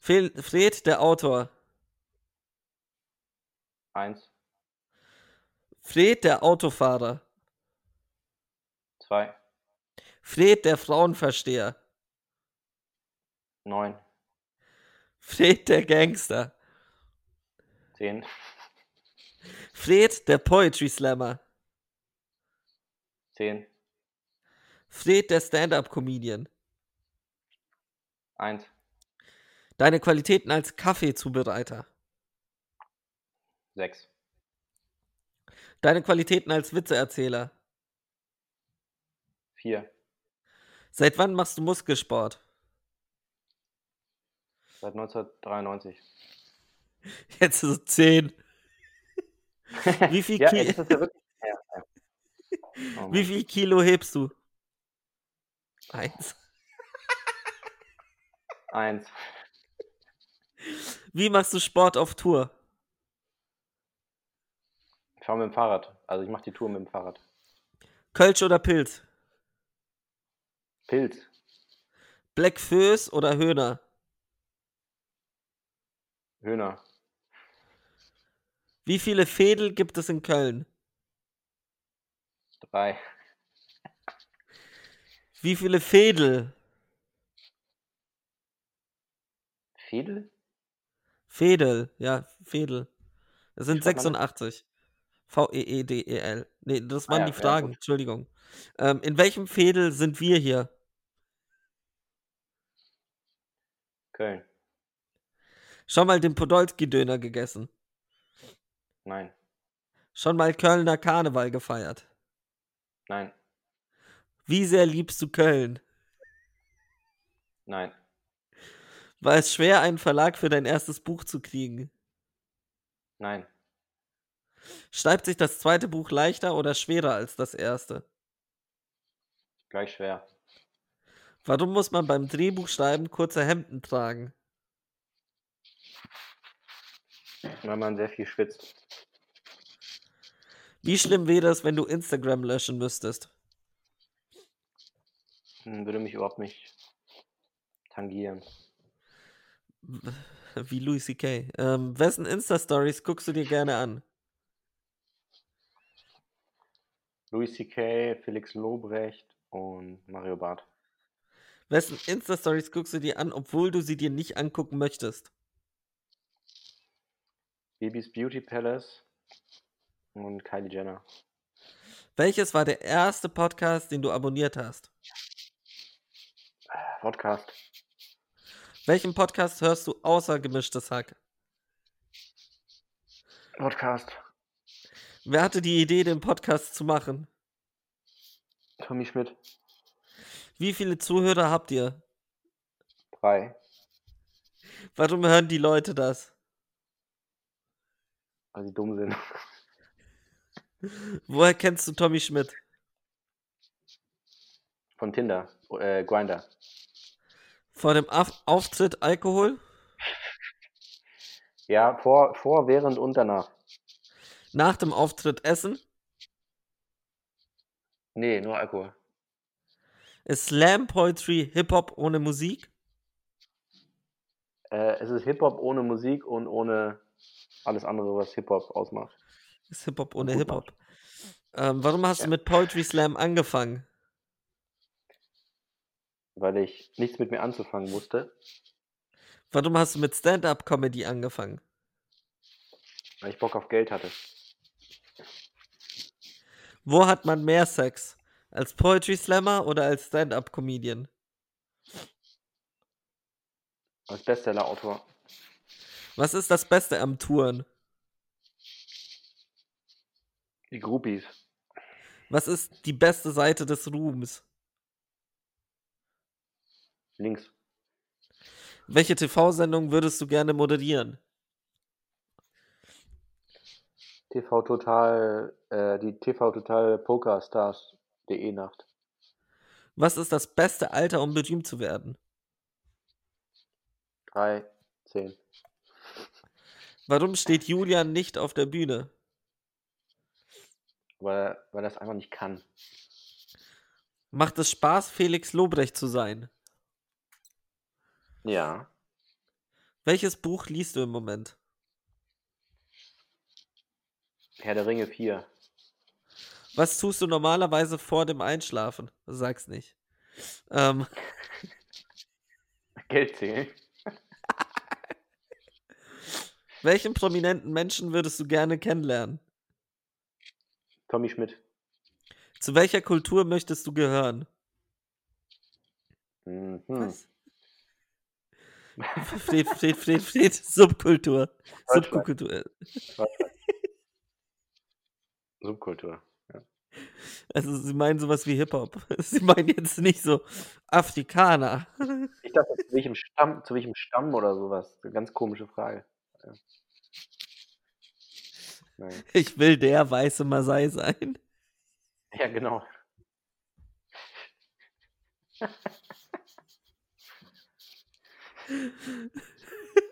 Fel Fred, der Autor. eins, Fred, der Autofahrer. Zwei, Fred, der Frauenversteher. neun, Fred, der Gangster. zehn, Fred, der Poetry Slammer. zehn, Fred, der Stand-Up-Comedian. eins, Deine Qualitäten als Kaffeezubereiter. sechs, Deine Qualitäten als Witzeerzähler. Vier, Seit wann machst du Muskelsport? seit 1993. Jetzt so 10. Wie viel, ja, Ki ja wirklich. Ja. Oh wie viel Kilo hebst du? Eins. Eins, Wie machst du Sport auf Tour? ich fahre mit dem Fahrrad. Also ich mache die Tour mit dem Fahrrad. Kölsch oder Pilz? Pilz, Black Föß oder Höhner? Höhner, Wie viele Fädel gibt es in Köln? drei, Wie viele Fädel? Fädel? Fädel, ja, Fädel. Es sind Wie schreibt man 86. V-E-E-D-E-L. Nee, das Ah waren ja, die ja, Fragen, gut. Entschuldigung. Ähm, in welchem Fädel sind wir hier? Köln, Schon mal den Podolski-Döner gegessen? nein, Schon mal Kölner Karneval gefeiert? nein, Wie sehr liebst du Köln? nein, War es schwer, einen Verlag für dein erstes Buch zu kriegen? nein, Schreibt sich das zweite Buch leichter oder schwerer als das erste? gleich schwer. Warum muss man beim Drehbuchschreiben kurze Hemden tragen? Weil man sehr viel schwitzt. Wie schlimm wäre es, wenn du Instagram löschen müsstest? Hm, Würde mich überhaupt nicht tangieren. Wie Louis C.K. Ähm, wessen Insta-Stories guckst du dir gerne an? Louis C.K., Felix Lobrecht und Mario Barth. Wessen Insta-Stories guckst du dir an, obwohl du sie dir nicht angucken möchtest? Bibis Beauty Palace und Kylie Jenner. Welches war der erste Podcast, den du abonniert hast? Podcast. Welchen Podcast hörst du außer gemischtes Hack? Podcast. Wer hatte die Idee, den Podcast zu machen? Tommy Schmidt. Wie viele Zuhörer habt ihr? Drei. Warum hören die Leute das? Weil sie dumm sind. Woher kennst du Tommy Schmidt? Von Tinder. Äh, Grinder. Vor dem Auf Auftritt Alkohol? Ja, vor, vor, während und danach. Nach dem Auftritt Essen? Nee, nur Alkohol. Ist Slam Poetry Hip-Hop ohne Musik? Äh, es ist Hip-Hop ohne Musik und ohne alles andere, was Hip-Hop ausmacht. Ist Hip-Hop ohne Hip-Hop. Ähm, warum hast Ja. du mit Poetry Slam angefangen? Weil ich nichts mit mir anzufangen wusste. Warum hast du mit Stand-Up-Comedy angefangen? Weil ich Bock auf Geld hatte. Wo hat man mehr Sex? Als Poetry Slammer oder als Stand-Up-Comedian? Als Bestseller-Autor. Was ist das Beste am Touren? Die Groupies. Was ist die beste Seite des Ruhms? Links. Welche TV-Sendung würdest du gerne moderieren? TV Total, äh, die TV Total Poker Stars.de Nacht. Was ist das beste Alter, um berühmt zu werden? 3, 10. Warum steht Julian nicht auf der Bühne? Weil, weil er das einfach nicht kann. Macht es Spaß, Felix Lobrecht zu sein? Ja. Welches Buch liest du im Moment? Herr der Ringe 4. Was tust du normalerweise vor dem Einschlafen? Sag's nicht. Ähm, Geld zählen. welchen prominenten Menschen würdest du gerne kennenlernen? Tommy Schmidt. Zu welcher Kultur möchtest du gehören? Mhm. Was? Fred, Fred, Fred, Fred, Subkultur. Subkultur. Subkultur. Also sie meinen sowas wie Hip-Hop. Sie meinen jetzt nicht so Afrikaner. Ich dachte, zu welchem Stamm, zu welchem Stamm oder sowas. Eine ganz komische Frage. Ja. Ich will der weiße Masai sein. Ja, genau.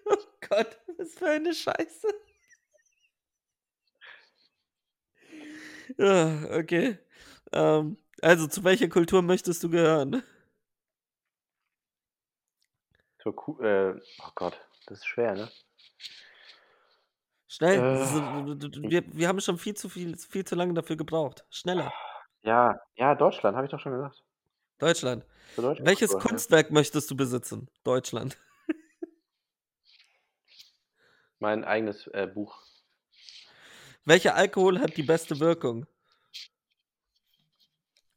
Oh Gott, was für eine Scheiße. Ja, okay. Ähm, also, zu welcher Kultur möchtest du gehören? Zur Ku äh, oh Gott, das ist schwer, ne? Schnell. Äh, wir, wir haben schon viel zu viel, viel zu lange dafür gebraucht. Schneller. Ja, ja, Deutschland, habe ich doch schon gesagt. Deutschland. Welches Kultur, Kunstwerk möchtest du besitzen? Deutschland. Ja. Mein eigenes äh, Buch. Welcher Alkohol hat die beste Wirkung?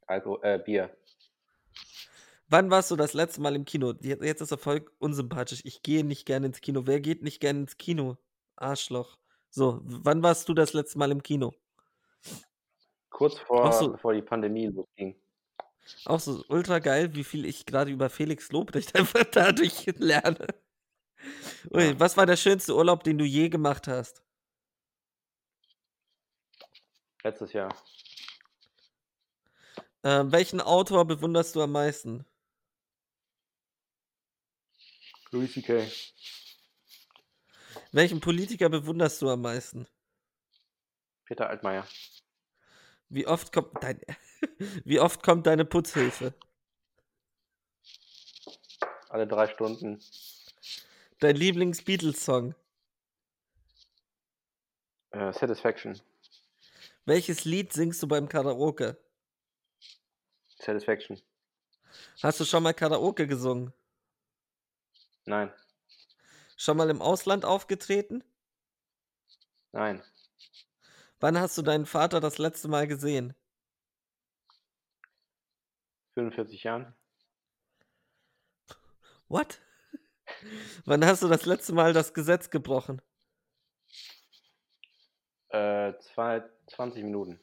Alko äh, Bier. Wann warst du das letzte Mal im Kino? Jetzt, ist er voll unsympathisch. Ich gehe nicht gerne ins Kino. Wer geht nicht gerne ins Kino? Arschloch. So, wann warst du das letzte Mal im Kino? Kurz vor, so. bevor die Pandemie losging. Auch so ultra geil, wie viel ich gerade über Felix Lobrecht einfach dadurch lerne. Ui, Ja. was war der schönste Urlaub, den du je gemacht hast? Letztes Jahr. Ähm, welchen Autor bewunderst du am meisten? Louis C.K. Welchen Politiker bewunderst du am meisten? Peter Altmaier. Wie oft kommt dein, wie oft kommt deine Putzhilfe? Alle drei Stunden. Dein Lieblings-Beatles-Song? Äh, Satisfaction. Welches Lied singst du beim Karaoke? Satisfaction. Hast du schon mal Karaoke gesungen? Nein. Schon mal im Ausland aufgetreten? Nein. Wann hast du deinen Vater das letzte Mal gesehen? 45 Jahren. What? Wann hast du das letzte Mal das Gesetz gebrochen? Äh, zwei, 20 Minuten.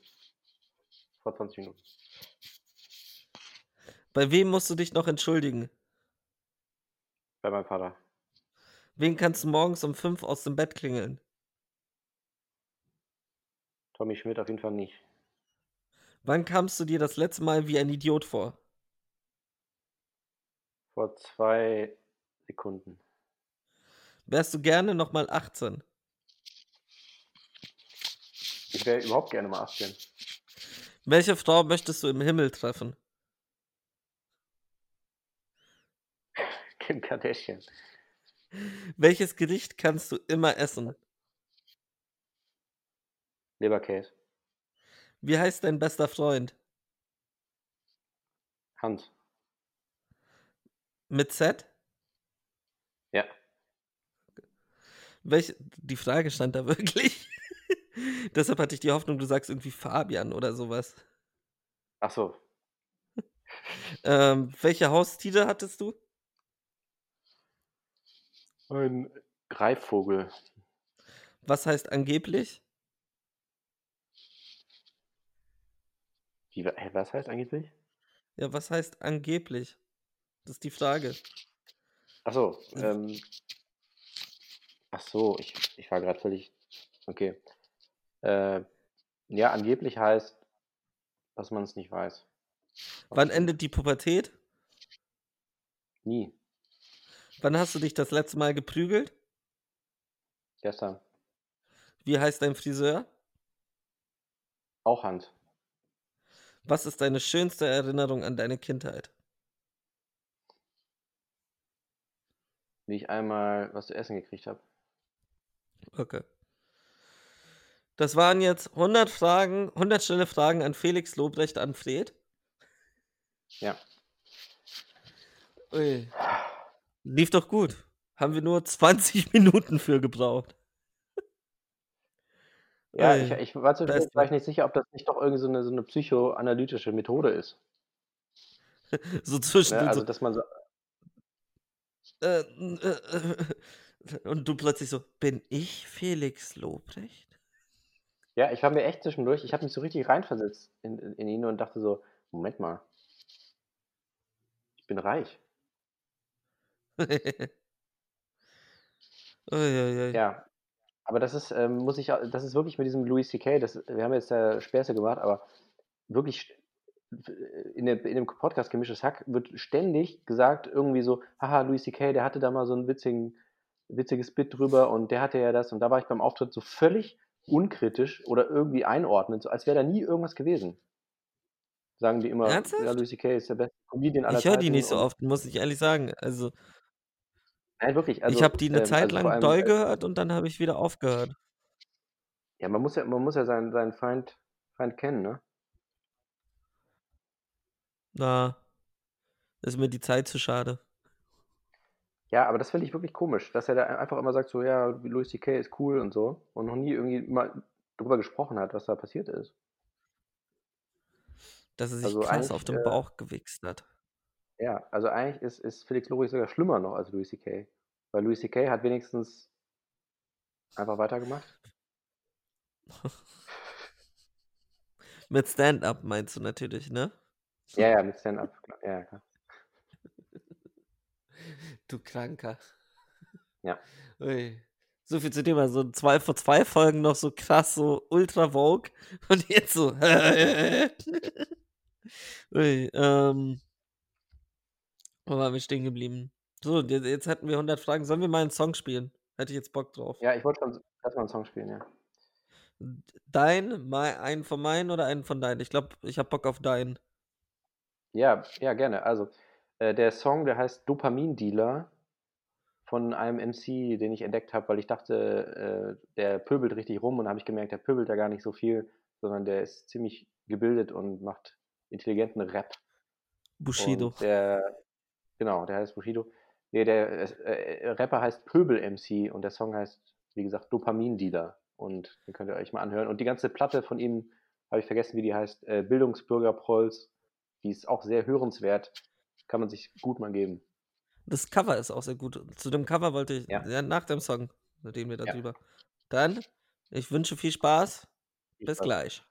Vor 20 Minuten. Bei wem musst du dich noch entschuldigen? Bei meinem Vater. Wen kannst du morgens um fünf aus dem Bett klingeln? Tommy Schmidt auf jeden Fall nicht. Wann kamst du dir das letzte Mal wie ein Idiot vor? Vor zwei Sekunden. Wärst du gerne nochmal 18? Ich wäre überhaupt gerne mal 18. Welche Frau möchtest du im Himmel treffen? Kim Kardashian. Welches Gericht kannst du immer essen? Leberkäse. Wie heißt dein bester Freund? Hans. Mit Z? Ja. Welche, die Frage stand da wirklich. Deshalb hatte ich die Hoffnung, du sagst irgendwie Fabian oder sowas. Ach so. Ähm, welche Haustiere hattest du? Ein Greifvogel. Was heißt angeblich? Wie, was heißt angeblich? Ja, was heißt angeblich? Das ist die Frage. Ach so. Also- Ähm, ach so, ich, ich war gerade völlig. Okay. Äh, ja, angeblich heißt, dass man es nicht weiß. Wann endet die Pubertät? Nie. Wann hast du dich das letzte Mal geprügelt? Gestern. Wie heißt dein Friseur? Auch Hand. Was ist deine schönste Erinnerung an deine Kindheit? Wie ich einmal was zu essen gekriegt habe. Okay. Das waren jetzt 100 Fragen, 100 schnelle Fragen an Felix Lobrecht an Fred. Ja. Ui. Lief doch gut. Haben wir nur 20 Minuten für gebraucht. Ja, Ui. ich, ich war zwischendurch Beste. war ich nicht sicher, ob das nicht doch irgendwie so eine, so eine psychoanalytische Methode ist. So Ne? zwischendurch Also, so, dass man so, äh, äh, äh, und du plötzlich so, bin ich Felix Lobrecht? Ja, ich war mir echt zwischendurch, ich habe mich so richtig reinversetzt in, in, in ihn und dachte so, Moment mal, ich bin reich. Uiuiui. Ja, aber das ist, ähm, muss ich, das ist wirklich mit diesem Louis C.K., das, wir haben jetzt da Späße gemacht, aber wirklich in, der, in dem Podcast Gemischtes Hack wird ständig gesagt, irgendwie so, haha, Louis C.K., der hatte da mal so ein witzigen, witziges Bit drüber und der hatte ja das und da war ich beim Auftritt so völlig unkritisch oder irgendwie einordnend, so als wäre da nie irgendwas gewesen. Sagen die immer, Ernsthaft? ja, Louis C.K. ist der beste Comedian aller Ich höre die nicht so oft, muss ich ehrlich sagen. Also, Nein, wirklich. Also, ich habe die eine ähm, Zeit also lang allem, doll äh, gehört und dann habe ich wieder aufgehört. Ja, man muss ja, man muss ja seinen, seinen Feind, Feind kennen, ne? Na, ist mir die Zeit zu schade. Ja, aber das finde ich wirklich komisch, dass er da einfach immer sagt, so, ja, Louis C.K. ist cool und so und noch nie irgendwie mal drüber gesprochen hat, was da passiert ist. Dass er sich Also krass auf den äh, Bauch gewichst hat. Ja, also eigentlich ist, ist Felix Lobrecht sogar schlimmer noch als Louis C.K. Weil Louis C.K. hat wenigstens einfach weitergemacht. Mit Stand-up meinst du natürlich, ne? Ja, ja, mit Stand-up. Ja, klar. Du Kranker. Ja. Ui. So viel zu dem, also zwei, vor zwei Folgen noch so krass, so ultra vogue und jetzt so. Ui, ähm. Wo waren wir stehen geblieben? So, jetzt, jetzt hatten wir 100 Fragen. Sollen wir mal einen Song spielen? Hätte ich jetzt Bock drauf. Ja, ich wollte schon erstmal einen Song spielen, ja. Dein, mein, einen von meinen oder einen von deinen? Ich glaube, ich habe Bock auf deinen. Ja, ja, gerne. Also, äh, der Song, der heißt Dopamin-Dealer von einem MC, den ich entdeckt habe, weil ich dachte, äh, der pöbelt richtig rum und habe ich gemerkt, der pöbelt da gar nicht so viel, sondern der ist ziemlich gebildet und macht intelligenten Rap. Bushido. Der, genau, der heißt Bushido. Nee, der äh, Rapper heißt Pöbel-MC und der Song heißt, wie gesagt, Dopamin-Dealer. Und den könnt ihr euch mal anhören. Und die ganze Platte von ihm, habe ich vergessen, wie die heißt, äh, Bildungsbürger Prolls, die ist auch sehr hörenswert. Kann man sich gut mal geben. Das Cover ist auch sehr gut. Zu dem Cover wollte ich Ja. ja, nach dem Song reden wir Ja. darüber. Dann, ich wünsche viel Spaß. Viel Bis Spaß. gleich.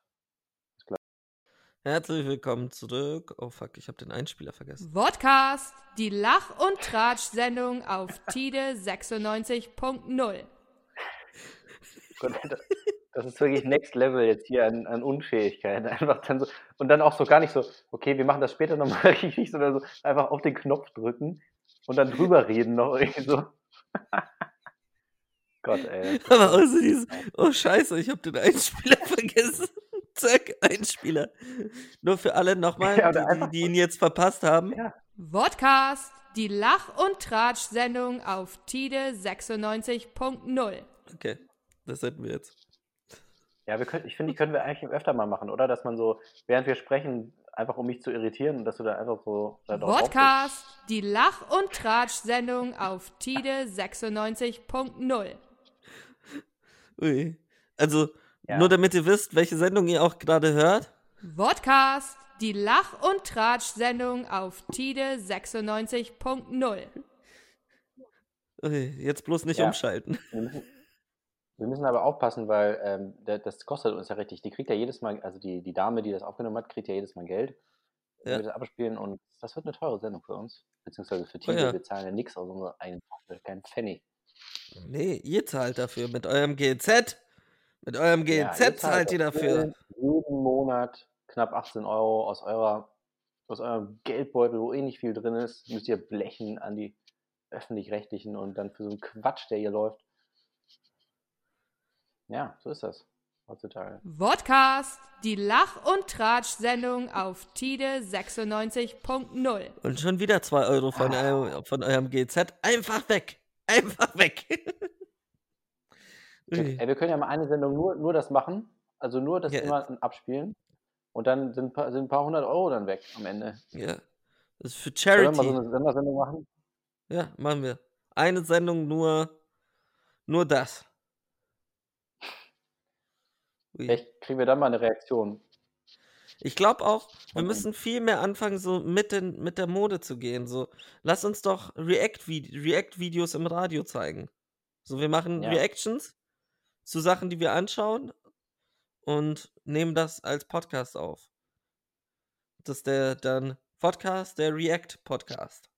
Bis gleich. Herzlich willkommen zurück. Oh fuck, ich habe den Einspieler vergessen. Vodcast, die Lach- und Tratsch-Sendung auf Tide 96.0. Das- ist wirklich Next Level jetzt hier an, an Unfähigkeit. Einfach dann so, und dann auch so gar nicht so, okay, wir machen das später nochmal richtig, sondern so einfach auf den Knopf drücken und dann drüber reden noch irgendwie so. Gott, ey. Aber so dieses, oh scheiße, ich habe den Einspieler vergessen. Zack, Einspieler. Nur für alle nochmal, Ja, oder die, die, ihn jetzt verpasst haben. Ja. Vodcast, die Lach- und Tratsch-Sendung auf Tide 96.0. Okay, das hätten wir jetzt. Ja, wir können, ich finde, die können wir eigentlich öfter mal machen, oder? Dass man so, während wir sprechen, einfach um mich zu irritieren, dass du da einfach so da drauf Vodcast, die Lach- und Tratsch-Sendung auf Tide 96.0. Ui. Also, Ja. nur damit ihr wisst, welche Sendung ihr auch gerade hört. Vodcast, die Lach- und Tratsch-Sendung auf Tide 96.0. Ui, jetzt bloß nicht Ja. umschalten. Wir müssen, aber aufpassen, weil ähm, das kostet uns ja richtig. Die kriegt ja jedes Mal, also die, die Dame, die das aufgenommen hat, kriegt ja jedes Mal Geld, Ja. wir das abspielen und das wird eine teure Sendung für uns. Beziehungsweise für Oh Tide, ja. wir zahlen ja nichts aus unserer eigenen Tasche, kein Pfennig. Nee, ihr zahlt dafür mit eurem GZ. Mit eurem Ja, GZ ihr zahlt ihr dafür. Jeden, jeden Monat knapp 18 Euro aus eurer aus eurem Geldbeutel, wo eh nicht viel drin ist, müsst ihr blechen an die öffentlich-rechtlichen und dann für so einen Quatsch, der hier läuft. Ja, so ist das heutzutage. Vodcast, die Lach- und Tratsch-Sendung auf Tide 96.0. Und schon wieder 2 Euro von, Ah. eurem, von eurem GZ. Einfach weg. Einfach weg. Ey, wir können ja mal eine Sendung nur, nur das machen, also nur das Ja. immer abspielen und dann sind, ein paar- sind ein paar hundert Euro dann weg am Ende. Ja. Das ist für Sollen wir mal Charity. so eine Sendersendung machen? Ja, machen wir. Eine Sendung nur, nur das. Vielleicht kriegen wir dann mal eine Reaktion. Ich glaube auch, wir müssen viel mehr anfangen, so mit, den, mit der Mode zu gehen. So, lass uns doch React-Vid- React-Videos im Radio zeigen. So, wir machen Ja. Reactions zu Sachen, die wir anschauen und nehmen das als Podcast auf. Das ist der dann Podcast, der React-Podcast.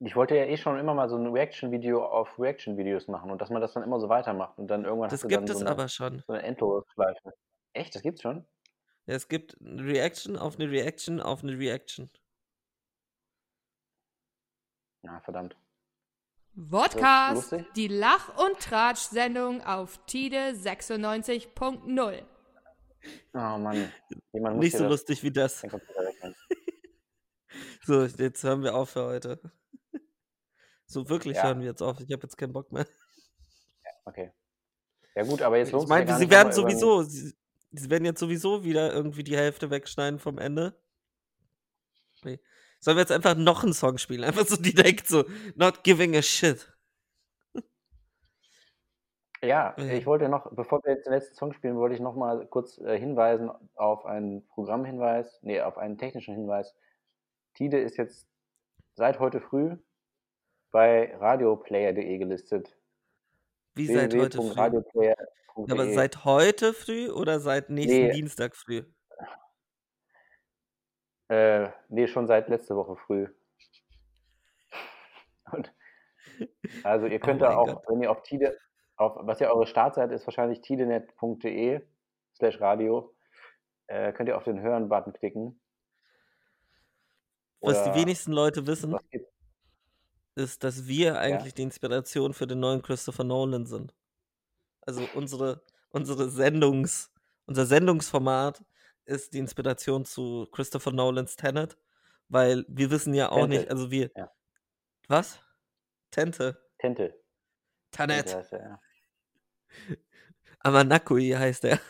Ich wollte ja eh schon immer mal so ein Reaction-Video auf Reaction-Videos machen und dass man das dann immer so weitermacht und dann irgendwann Das hast du dann gibt es so eine, aber schon. so eine Endlosschleife. Echt? Das gibt's schon? Ja, es gibt eine Reaction auf eine Reaction auf eine Reaction. Na, verdammt. Vodcast, lustig? die Lach- und Tratsch-Sendung auf Tide 96.0. Oh Mann. Jemand muss Nicht so das, lustig wie das. So, jetzt hören wir auf für heute. So wirklich Ja. hören wir jetzt auf. Ich habe jetzt keinen Bock mehr. Okay. Ja gut, aber jetzt lohnt Ich ja meine, sie werden sowieso, sie, sie werden jetzt sowieso wieder irgendwie die Hälfte wegschneiden vom Ende. Nee. Sollen wir jetzt einfach noch einen Song spielen? Einfach so direkt so, not giving a shit. Ja, Ja. ich wollte noch, bevor wir jetzt den letzten Song spielen, wollte ich noch mal kurz äh, hinweisen auf einen Programmhinweis, nee, auf einen technischen Hinweis. Tide ist jetzt seit heute früh bei radioplayer.de gelistet. Wie seit heute früh. Aber seit heute früh oder seit nächsten Nee. Dienstag früh? Äh, nee, schon seit letzte Woche früh. Und also ihr könnt Oh da auch, Gott. wenn ihr auf Tide, auf, was ja eure Startseite ist, wahrscheinlich tidenet.de slash radio, äh, könnt ihr auf den Hören-Button klicken. Was die Oder wenigsten Leute wissen, was gibt's? Ist, dass wir eigentlich die Inspiration für den neuen Christopher Nolan sind. Also unsere, unsere Sendungs, unser Sendungsformat ist die Inspiration zu Christopher Nolans Tenet, weil wir wissen ja auch Tente. nicht, also wir. Ja. Was? Tente. Tente. Tente Tenet. heißt er, ja. Amanakui heißt er.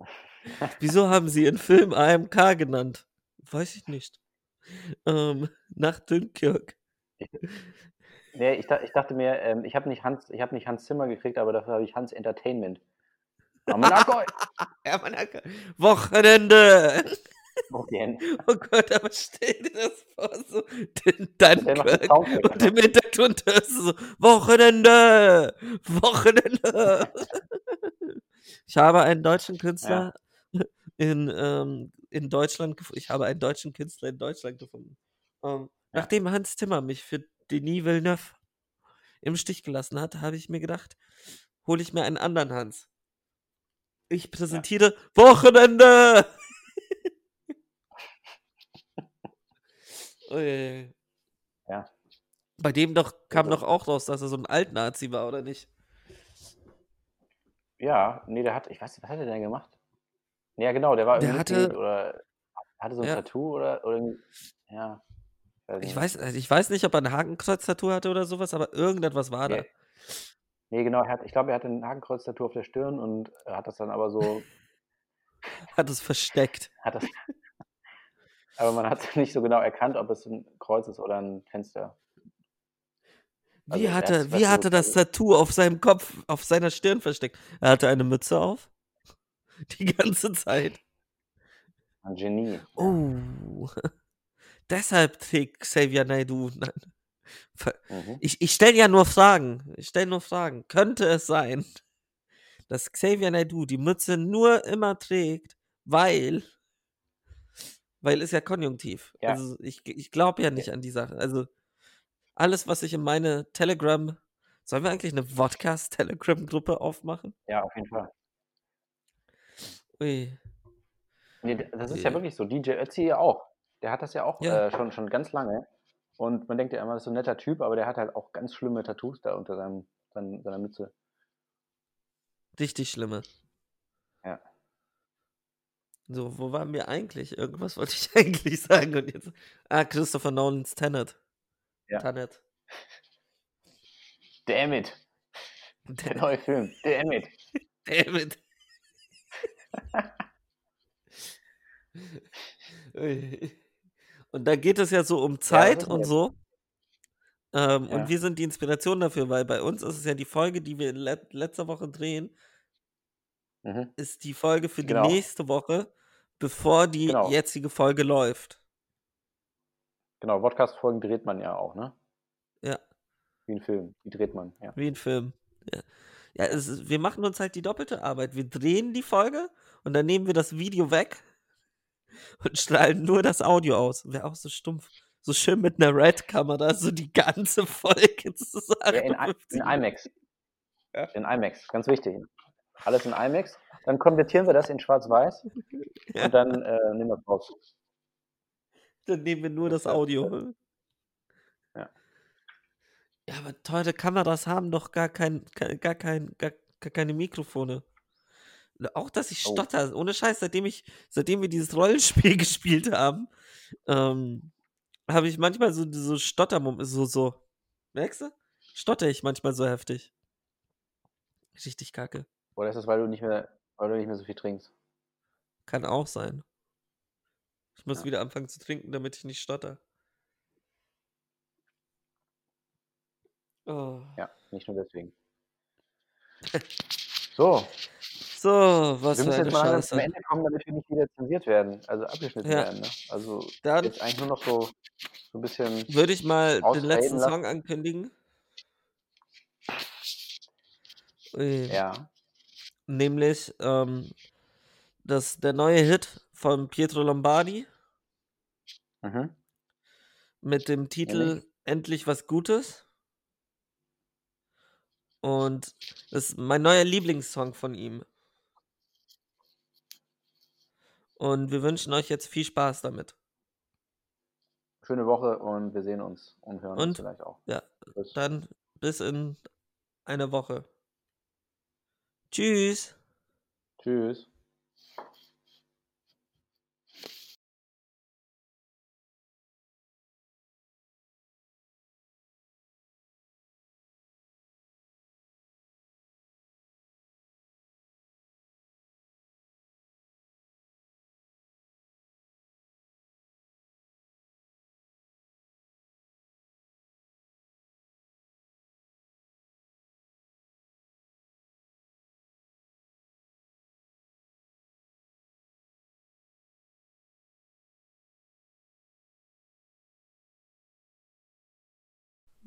Wieso haben sie ihren Film AMK genannt? Weiß ich nicht. Ähm, nach Dunkirk. Nee, ich, ich dachte mir, ähm, ich habe nicht, Hans- ich hab nicht Hans Zimmer gekriegt, aber dafür habe ich Hans Entertainment. Amanakoi! Amanakui. Wochenende! Auf die Hände. Oh Gott, aber stell dir das vor, so den Dunkirk und im Hintergrund hörst du so Wochenende, Wochenende. Ich habe einen deutschen Künstler in, ähm, in Deutschland gefunden. Ich habe einen deutschen Künstler in Deutschland gefunden. Ähm, Ja. Nachdem Hans Zimmer mich für Denis Villeneuve im Stich gelassen hat, habe ich mir gedacht, hole ich mir einen anderen Hans. Ich präsentiere Wochenende. Ui. Ja. Bei dem doch kam doch auch raus, dass er so ein Altnazi war, oder nicht? Ja, nee, der hat, ich weiß nicht, was hat er denn gemacht? Ja, genau, der war Der irgendwie hatte- oder hatte so ein Ja. Tattoo oder, oder irgendwie, ja. Ich weiß, also ich weiß nicht, ob er ein Hakenkreuz-Tattoo hatte oder sowas, aber irgendetwas war da. Nee. Nee, genau, hat, ich glaube, er hatte ein Hakenkreuz-Tattoo auf der Stirn und hat das dann aber so, Hat es versteckt. hat das, aber man hat nicht so genau erkannt, ob es ein Kreuz ist oder ein Fenster. Also Wie er hatte, hat's- wie hatte das Tattoo auf seinem Kopf, auf seiner Stirn versteckt? Er hatte eine Mütze auf. Die ganze Zeit. Ein Genie. Oh. Deshalb trägt Xavier Naidoo. Mhm. Ich, ich stelle ja nur Fragen. Ich stelle nur Fragen. Könnte es sein, dass Xavier Naidoo die Mütze nur immer trägt, weil. Weil ist ja konjunktiv. Ja. Also ich, ich glaube ja nicht an die Sache. Also alles, was ich in meine Telegram. Sollen wir eigentlich eine Vodcast-Telegram-Gruppe aufmachen? Ja, auf jeden Fall. Ui. Nee, das ist ja Ja. wirklich so. DJ Ötzi ja auch. Der hat das ja auch Ja. Äh, schon, schon ganz lange. Und man denkt ja immer, das ist so ein netter Typ, aber der hat halt auch ganz schlimme Tattoos da unter seinem, sein, seiner Mütze. Richtig schlimme. Ja. So, wo waren wir eigentlich? Irgendwas wollte ich eigentlich sagen und jetzt. Ah, Christopher Nolans Tenet. Ja. Tenet. Damn it. Der neue Film. Damn it. David. Ui. Und da geht es ja so um Zeit wissen und so. Ähm, Ja. Und wir sind die Inspiration dafür, weil bei uns ist es ja die Folge, die wir let letzte Woche drehen, Mhm. ist die Folge für die Genau. nächste Woche, bevor die Genau. jetzige Folge läuft. Genau, Podcast-Folgen dreht man ja auch, ne? Ja. Wie ein Film. Die dreht man, ja. Wie ein Film. Ja, ja ist, wir machen uns halt die doppelte Arbeit. Wir drehen die Folge und dann nehmen wir das Video weg und strahlen nur das Audio aus. Wäre auch so stumpf. So schön mit einer Red-Kamera, so die ganze Folge zu sagen. ja in, in IMAX. In IMAX, ganz wichtig. Alles in IMAX. Dann konvertieren wir das in Schwarz-Weiß Ja. und dann äh, nehmen wir es raus. Dann nehmen wir nur Das Audio. Ja. Ja, aber teure Kameras haben doch gar kein, gar, gar kein, gar, gar keine Mikrofone. Auch, dass ich Oh. stotter. Ohne Scheiß, seitdem ich, seitdem wir dieses Rollenspiel gespielt haben, ähm, habe ich manchmal so, so Stottermomente, so, so. Merkst du? Stotter ich manchmal so heftig. Richtig kacke. Oder ist das, weil du nicht mehr, weil du nicht mehr so viel trinkst? Kann auch sein. Ich muss Ja. wieder anfangen zu trinken, damit ich nicht stotter. Oh. Ja, nicht nur deswegen. So, So, was wir müssen jetzt mal langsam zum Scheiße. Ende kommen, damit wir nicht wieder zensiert werden, also abgeschnitten Ja. werden. Ne? Also Dann jetzt eigentlich nur noch so, so ein bisschen. würde ich mal den letzten lassen. Song ankündigen. Ui. Ja. Nämlich ähm, das, der neue Hit von Pietro Lombardi Mhm. mit dem Titel Endlich was Gutes. Und das ist mein neuer Lieblingssong von ihm. Und wir wünschen euch jetzt viel Spaß damit. Schöne Woche und wir sehen uns und hören Und? uns vielleicht auch. Ja, Tschüss. dann bis in einer Woche. Tschüss. Tschüss.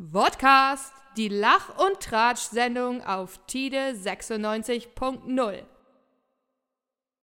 Vodcast, die Lach- und Tratsch-Sendung auf Tide 96.0.